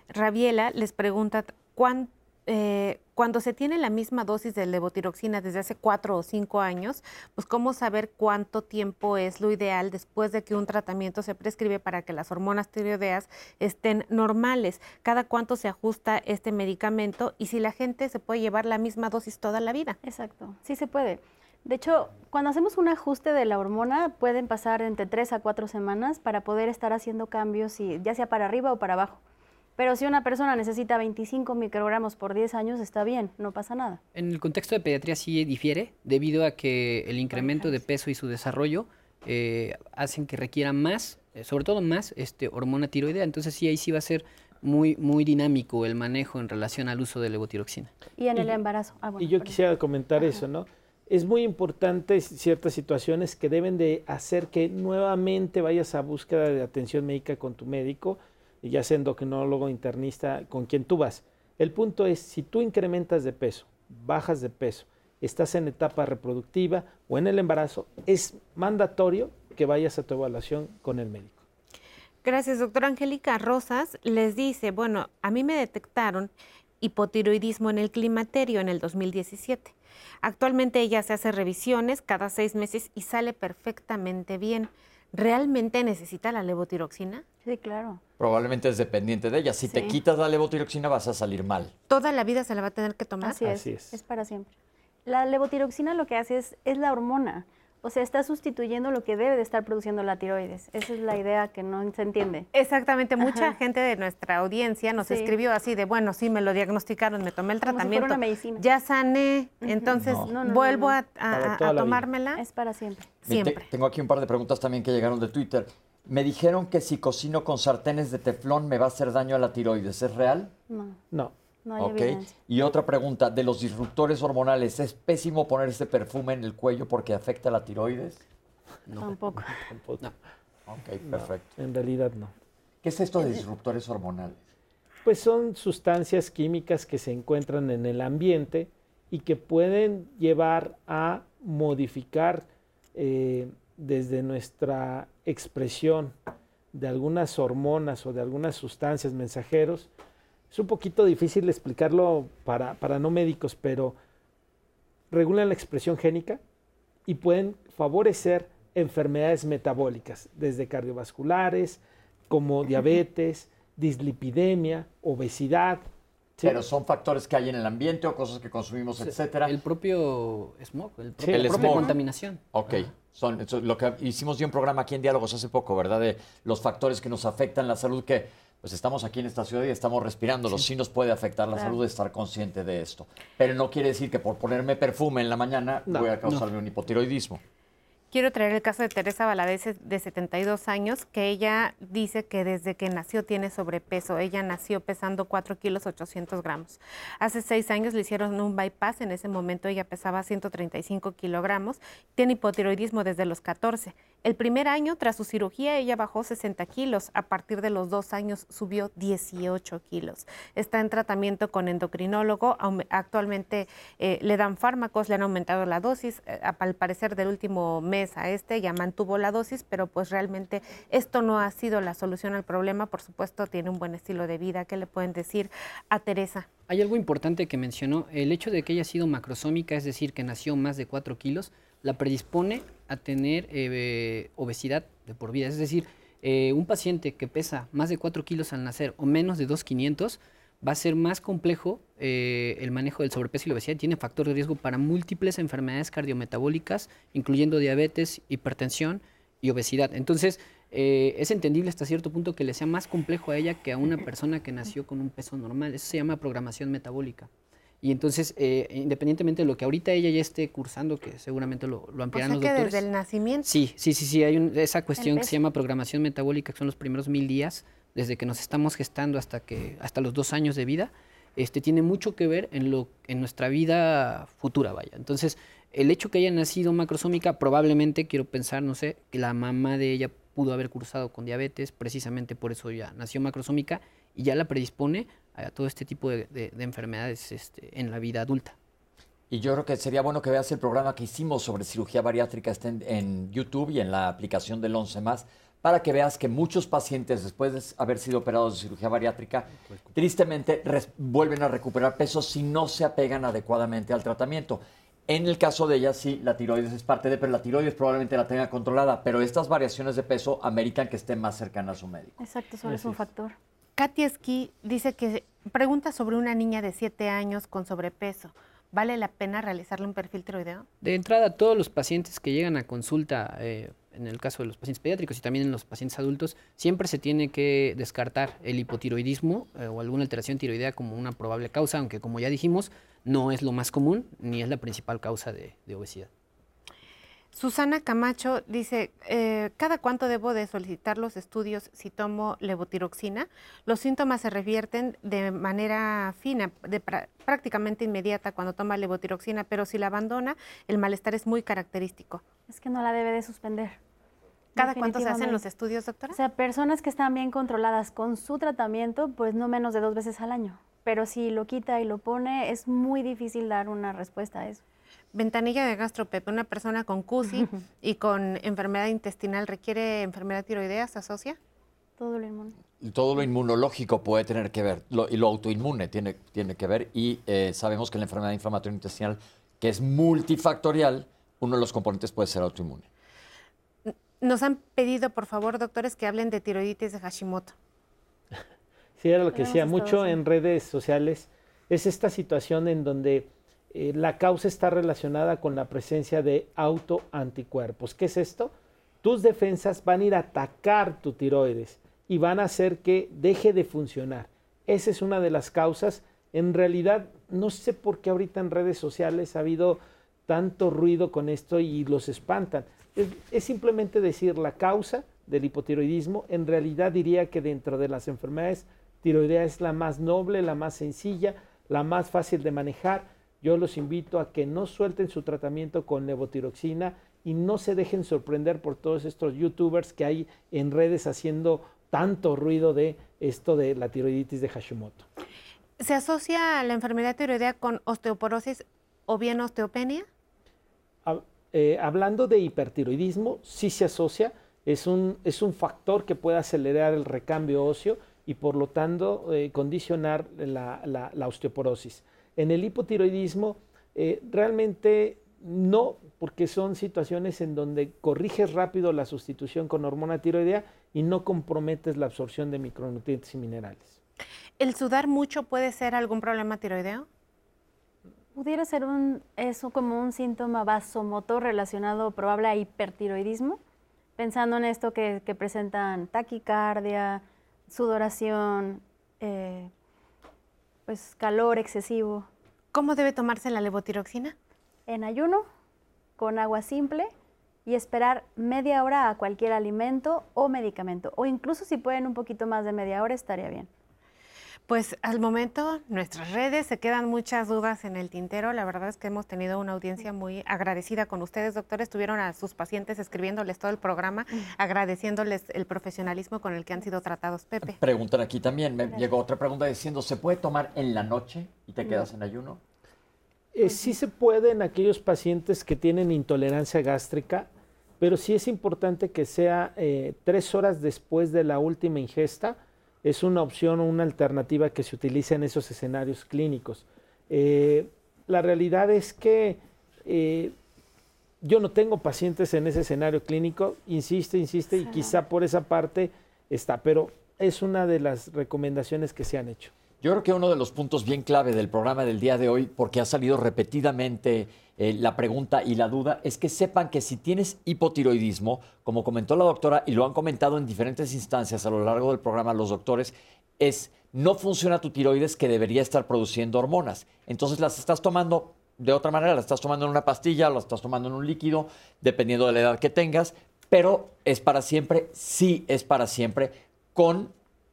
Rabiela les pregunta cuánto eh, cuando se tiene la misma dosis de levotiroxina desde hace cuatro o cinco años, pues cómo saber cuánto tiempo es lo ideal después de que un tratamiento se prescribe para que las hormonas tiroideas estén normales, cada cuánto se ajusta este medicamento y si la gente se puede llevar la misma dosis toda la vida. Exacto, sí se puede. De hecho, cuando hacemos un ajuste de la hormona, pueden pasar entre tres a cuatro semanas para poder estar haciendo cambios, ya sea para arriba o para abajo. Pero si una persona necesita 25 microgramos por 10 años, está bien, no pasa nada. En el contexto de pediatría sí difiere, debido a que el incremento de peso y su desarrollo eh, hacen que requiera más, eh, sobre todo más, este, hormona tiroidea. Entonces sí, ahí sí va a ser muy, muy dinámico el manejo en relación al uso de levotiroxina. Y en el embarazo. Ah, y yo quisiera comentar eso, ¿no? Es muy importante ciertas situaciones que deben de hacer que nuevamente vayas a búsqueda de atención médica con tu médico, ya sea endocrinólogo, internista, con quien tú vas. El punto es, si tú incrementas de peso, bajas de peso, estás en etapa reproductiva o en el embarazo, es mandatorio que vayas a tu evaluación con el médico. Gracias, doctora Angélica Rosas. Les dice, bueno, a mí me detectaron hipotiroidismo en el climaterio en el 2017. Actualmente ella se hace revisiones cada seis meses y sale perfectamente bien. ¿Realmente necesita la levotiroxina? Sí, claro. Probablemente es dependiente de ella. Si te quitas la levotiroxina vas a salir mal. ¿Toda la vida se la va a tener que tomar? Así es. es. para siempre. La levotiroxina lo que hace es, es la hormona. O sea, está sustituyendo lo que debe de estar produciendo la tiroides. Esa es la idea que no se entiende. Exactamente. Mucha gente de nuestra audiencia nos escribió así de, bueno, sí, me lo diagnosticaron, me tomé el tratamiento. una medicina. Ya sané, entonces vuelvo a, tomármela. Es para siempre. Siempre. tengo aquí un par de preguntas también que llegaron de Twitter. Me dijeron que si cocino con sartenes de teflón me va a hacer daño a la tiroides. ¿Es real? No. No. No hay Y otra pregunta, de los disruptores hormonales, ¿es pésimo poner este perfume en el cuello porque afecta la tiroides? No. Tampoco. No. Ok, perfecto. en realidad no. ¿Qué es esto de disruptores hormonales? Pues son sustancias químicas que se encuentran en el ambiente y que pueden llevar a modificar eh, desde nuestra expresión de algunas hormonas o de algunas sustancias mensajeros es un poquito difícil explicarlo para, no médicos, pero regulan la expresión génica y pueden favorecer enfermedades metabólicas, desde cardiovasculares, como diabetes, dislipidemia, obesidad. Pero son factores que hay en el ambiente o cosas que consumimos, etcétera. El propio smog, el propio, propia contaminación. Ok, son, lo que hicimos de un programa aquí en Diálogos hace poco, ¿verdad? De los factores que nos afectan la salud, que pues estamos aquí en esta ciudad y estamos respirándolo. Sí, nos puede afectar la salud estar consciente de esto. Pero no quiere decir que por ponerme perfume en la mañana voy a causarme un hipotiroidismo. Quiero traer el caso de Teresa Valadez, de 72 años, que ella dice que desde que nació tiene sobrepeso. Ella nació pesando 4 kilos 800 gramos. Hace 6 años le hicieron un bypass, en ese momento ella pesaba 135 kilogramos. Tiene hipotiroidismo desde los 14. El primer año, tras su cirugía, ella bajó 60 kilos. A partir de los dos años subió 18 kilos. Está en tratamiento con endocrinólogo. Actualmente eh, le dan fármacos, le han aumentado la dosis. Eh, al parecer del último mes a este, ya mantuvo la dosis, pero pues realmente esto no ha sido la solución al problema. Por supuesto, tiene un buen estilo de vida. ¿Qué le pueden decir a Teresa? Hay algo importante que mencionó, el hecho de que haya sido macrosómica, es decir, que nació más de 4 kilos, la predispone a tener eh, obesidad de por vida. Es decir, eh, un paciente que pesa más de 4 kilos al nacer o menos de 2,500 va a ser más complejo eh, el manejo del sobrepeso y la obesidad. Tiene factor de riesgo para múltiples enfermedades cardiometabólicas, incluyendo diabetes, hipertensión y obesidad. Entonces, es entendible hasta cierto punto que le sea más complejo a ella que a una persona que nació con un peso normal. Eso se llama programación metabólica. Y entonces, eh, independientemente de lo que ahorita ella ya esté cursando, que seguramente lo, lo ampliarán o sea los que doctores. desde el nacimiento. Sí, sí, sí, sí. Hay un- esa cuestión que se llama programación metabólica, que son los primeros mil días, desde que nos estamos gestando hasta que hasta los dos años de vida. Este tiene mucho que ver en lo en nuestra vida futura, vaya. Entonces, el hecho que haya nacido macrosómica, probablemente quiero pensar, no sé, que la mamá de ella pudo haber cursado con diabetes, precisamente por eso ya nació macrosómica y ya la predispone a todo este tipo de, de- de enfermedades este, en la vida adulta. Y yo creo que sería bueno que veas el programa que hicimos sobre cirugía bariátrica, está en, en YouTube y en la aplicación del 11 más, para que veas que muchos pacientes, después de haber sido operados de cirugía bariátrica, tristemente res- vuelven a recuperar peso si no se apegan adecuadamente al tratamiento. En el caso de ella, sí, la tiroides es parte de, pero la tiroides probablemente la tenga controlada, pero estas variaciones de peso ameritan que esté más cercana a su médico. Exacto, solo es un factor. Katy Esquí dice que pregunta sobre una niña de 7 años con sobrepeso. ¿Vale la pena realizarle un perfil tiroideo? De entrada, todos los pacientes que llegan a consulta, eh, en el caso de los pacientes pediátricos y también en los pacientes adultos, siempre se tiene que descartar el hipotiroidismo eh, o alguna alteración tiroidea como una probable causa, aunque como ya dijimos, no es lo más común ni es la principal causa de, de obesidad. Susana Camacho dice, eh, ¿cada cuánto debo de solicitar los estudios si tomo levotiroxina? Los síntomas se revierten de manera fina, de prá- prácticamente inmediata cuando toma levotiroxina, pero si la abandona, el malestar es muy característico. Es que no la debe de suspender. ¿Cada cuánto se hacen los estudios, doctora? O sea, personas que están bien controladas con su tratamiento, pues no menos de dos veces al año. Pero si lo quita y lo pone, es muy difícil dar una respuesta a eso. Ventanilla de gastropepe, una persona con CUSI y con enfermedad intestinal requiere enfermedad tiroidea, ¿se asocia? Todo lo inmune. Y todo lo inmunológico puede tener que ver, lo- y lo autoinmune tiene, tiene que ver, y eh, sabemos que la enfermedad inflamatoria intestinal, que es multifactorial, uno de los componentes puede ser autoinmune. Nos han pedido, por favor, doctores, que hablen de tiroiditis de Hashimoto. Sí, era lo que decía mucho en redes sociales. Es esta situación en donde eh, la causa está relacionada con la presencia de autoanticuerpos. ¿Qué es esto? Tus defensas van a ir a atacar tu tiroides y van a hacer que deje de funcionar. Esa es una de las causas. En realidad, no sé por qué ahorita en redes sociales ha habido tanto ruido con esto y los espantan. Es, simplemente decir la causa del hipotiroidismo. En realidad diría que dentro de las enfermedades tiroidea es la más noble, la más sencilla, la más fácil de manejar. Yo los invito a que no suelten su tratamiento con levotiroxina y no se dejen sorprender por todos estos youtubers que hay en redes haciendo tanto ruido de esto de la tiroiditis de Hashimoto. ¿Se asocia la enfermedad tiroidea con osteoporosis o bien osteopenia? Eh, hablando de hipertiroidismo, sí se asocia, es un, es un factor que puede acelerar el recambio óseo y por lo tanto eh, condicionar la, la- la osteoporosis. En el hipotiroidismo, eh, realmente no, porque son situaciones en donde corriges rápido la sustitución con hormona tiroidea y no comprometes la absorción de micronutrientes y minerales. ¿El sudar mucho puede ser algún problema tiroideo? Pudiera ser un, eso como un síntoma vasomotor relacionado probable a hipertiroidismo, pensando en esto que, que presentan taquicardia, sudoración, eh, pues calor excesivo. ¿Cómo debe tomarse la levotiroxina? En ayuno, con agua simple y esperar media hora a cualquier alimento o medicamento. O incluso si pueden un poquito más de media hora estaría bien. Pues al momento nuestras redes se quedan muchas dudas en el tintero. La verdad es que hemos tenido una audiencia muy agradecida con ustedes, doctores. Tuvieron a sus pacientes escribiéndoles todo el programa, agradeciéndoles el profesionalismo con el que han sido tratados. Pepe. Preguntan aquí también, me llegó otra pregunta diciendo, ¿se puede tomar en la noche y te quedas en ayuno? Eh, sí se puede en aquellos pacientes que tienen intolerancia gástrica, pero sí es importante que sea eh, tres horas después de la última ingesta. Es una opción o una alternativa que se utiliza en esos escenarios clínicos. Eh, la realidad es que eh, yo no tengo pacientes en ese escenario clínico, insiste, insiste, y quizá por esa parte está, pero es una de las recomendaciones que se han hecho. Yo creo que uno de los puntos bien clave del programa del día de hoy, porque ha salido repetidamente eh, la pregunta y la duda, es que sepan que si tienes hipotiroidismo, como comentó la doctora y lo han comentado en diferentes instancias a lo largo del programa los doctores, es no funciona tu tiroides que debería estar produciendo hormonas. Entonces las estás tomando de otra manera, las estás tomando en una pastilla, las estás tomando en un líquido, dependiendo de la edad que tengas, pero es para siempre, sí es para siempre, con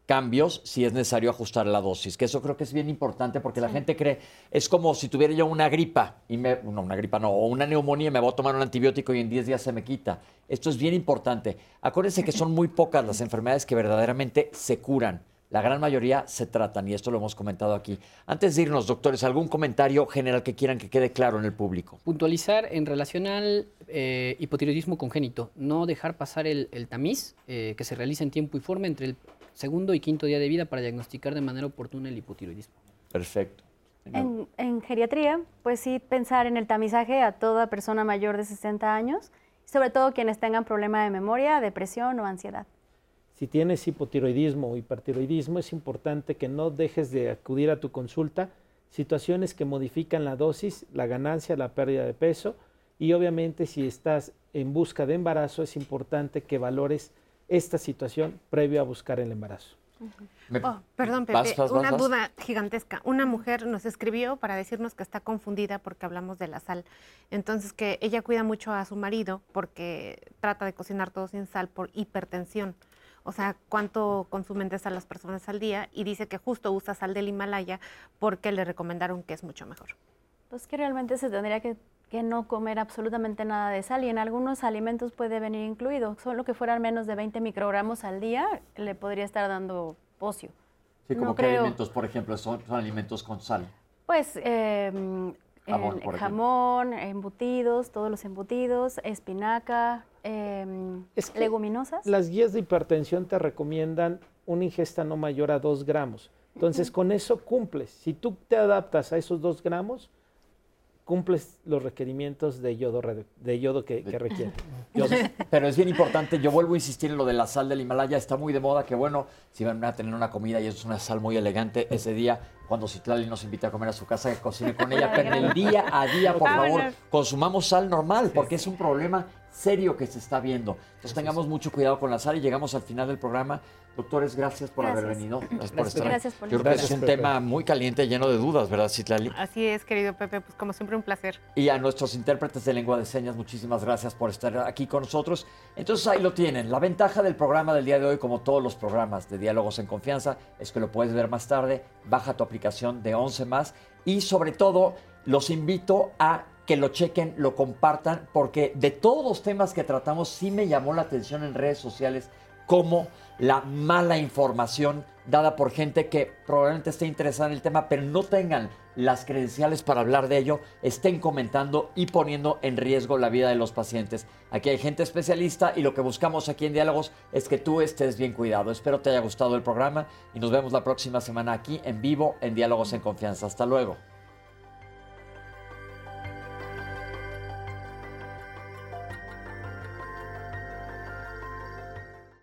cambios si es necesario ajustar la dosis, que eso creo que es bien importante porque la gente cree, es como si tuviera yo una gripa, y me, no, una gripa no, o una neumonía y me voy a tomar un antibiótico y en 10 días se me quita. Esto es bien importante. Acuérdense que son muy pocas las enfermedades que verdaderamente se curan. La gran mayoría se tratan y esto lo hemos comentado aquí. Antes de irnos, doctores, ¿algún comentario general que quieran que quede claro en el público? Puntualizar en relación al eh, hipotiroidismo congénito, no dejar pasar el, tamiz eh, que se realiza en tiempo y forma entre el segundo y quinto día de vida para diagnosticar de manera oportuna el hipotiroidismo. Perfecto. En, geriatría, pues sí, pensar en el tamizaje a toda persona mayor de 60 años, sobre todo quienes tengan problema de memoria, depresión o ansiedad. Si tienes hipotiroidismo o hipertiroidismo, es importante que no dejes de acudir a tu consulta situaciones que modifican la dosis, la ganancia, la pérdida de peso y obviamente si estás en busca de embarazo es importante que valores esta situación previo a buscar el embarazo. Oh, perdón, Pepe, una duda gigantesca. Una mujer nos escribió para decirnos que está confundida porque hablamos de la sal. Entonces, que ella cuida mucho a su marido porque trata de cocinar todo sin sal por hipertensión. O sea, cuánto consumen de sal las personas al día y dice que justo usa sal del Himalaya porque le recomendaron que es mucho mejor. Pues que realmente se tendría que que no comer absolutamente nada de sal y en algunos alimentos puede venir incluido. Solo que fueran menos de 20 microgramos al día le podría estar dando pocio. Sí, como qué alimentos, por ejemplo, son, alimentos con sal. Pues em, jamón, embutidos, todos los embutidos, espinaca, em, leguminosas. Las guías de hipertensión te recomiendan una ingesta no mayor a 2 gramos. Entonces, con eso cumples. Si tú te adaptas a esos 2 gramos, cumples los requerimientos de yodo, de yodo que, requiere. Pero es bien importante, yo vuelvo a insistir en lo de la sal del Himalaya, está muy de moda que bueno, si van a tener una comida y es una sal muy elegante, ese día cuando Citlali nos invita a comer a su casa, que cocine con ella, pero en el día a día, por favor, consumamos sal normal, porque es un problema serio que se está viendo. Entonces tengamos mucho cuidado con la sal y llegamos al final del programa. Doctores, gracias por haber venido. Gracias, por estar gracias por Yo creo que es un tema muy caliente, lleno de dudas, ¿verdad, Citlali? Así es, querido Pepe, pues como siempre un placer. Y a nuestros intérpretes de lengua de señas, muchísimas gracias por estar aquí con nosotros. Entonces ahí lo tienen. La ventaja del programa del día de hoy, como todos los programas de Diálogos en Confianza, es que lo puedes ver más tarde. Baja tu aplicación de 11 más y sobre todo los invito a que lo chequen, lo compartan, porque de todos los temas que tratamos sí me llamó la atención en redes sociales como la mala información dada por gente que probablemente esté interesada en el tema, pero no tengan las credenciales para hablar de ello, estén comentando y poniendo en riesgo la vida de los pacientes. Aquí hay gente especialista y lo que buscamos aquí en Diálogos es que tú estés bien cuidado. Espero te haya gustado el programa y nos vemos la próxima semana aquí en vivo en Diálogos en Confianza. Hasta luego.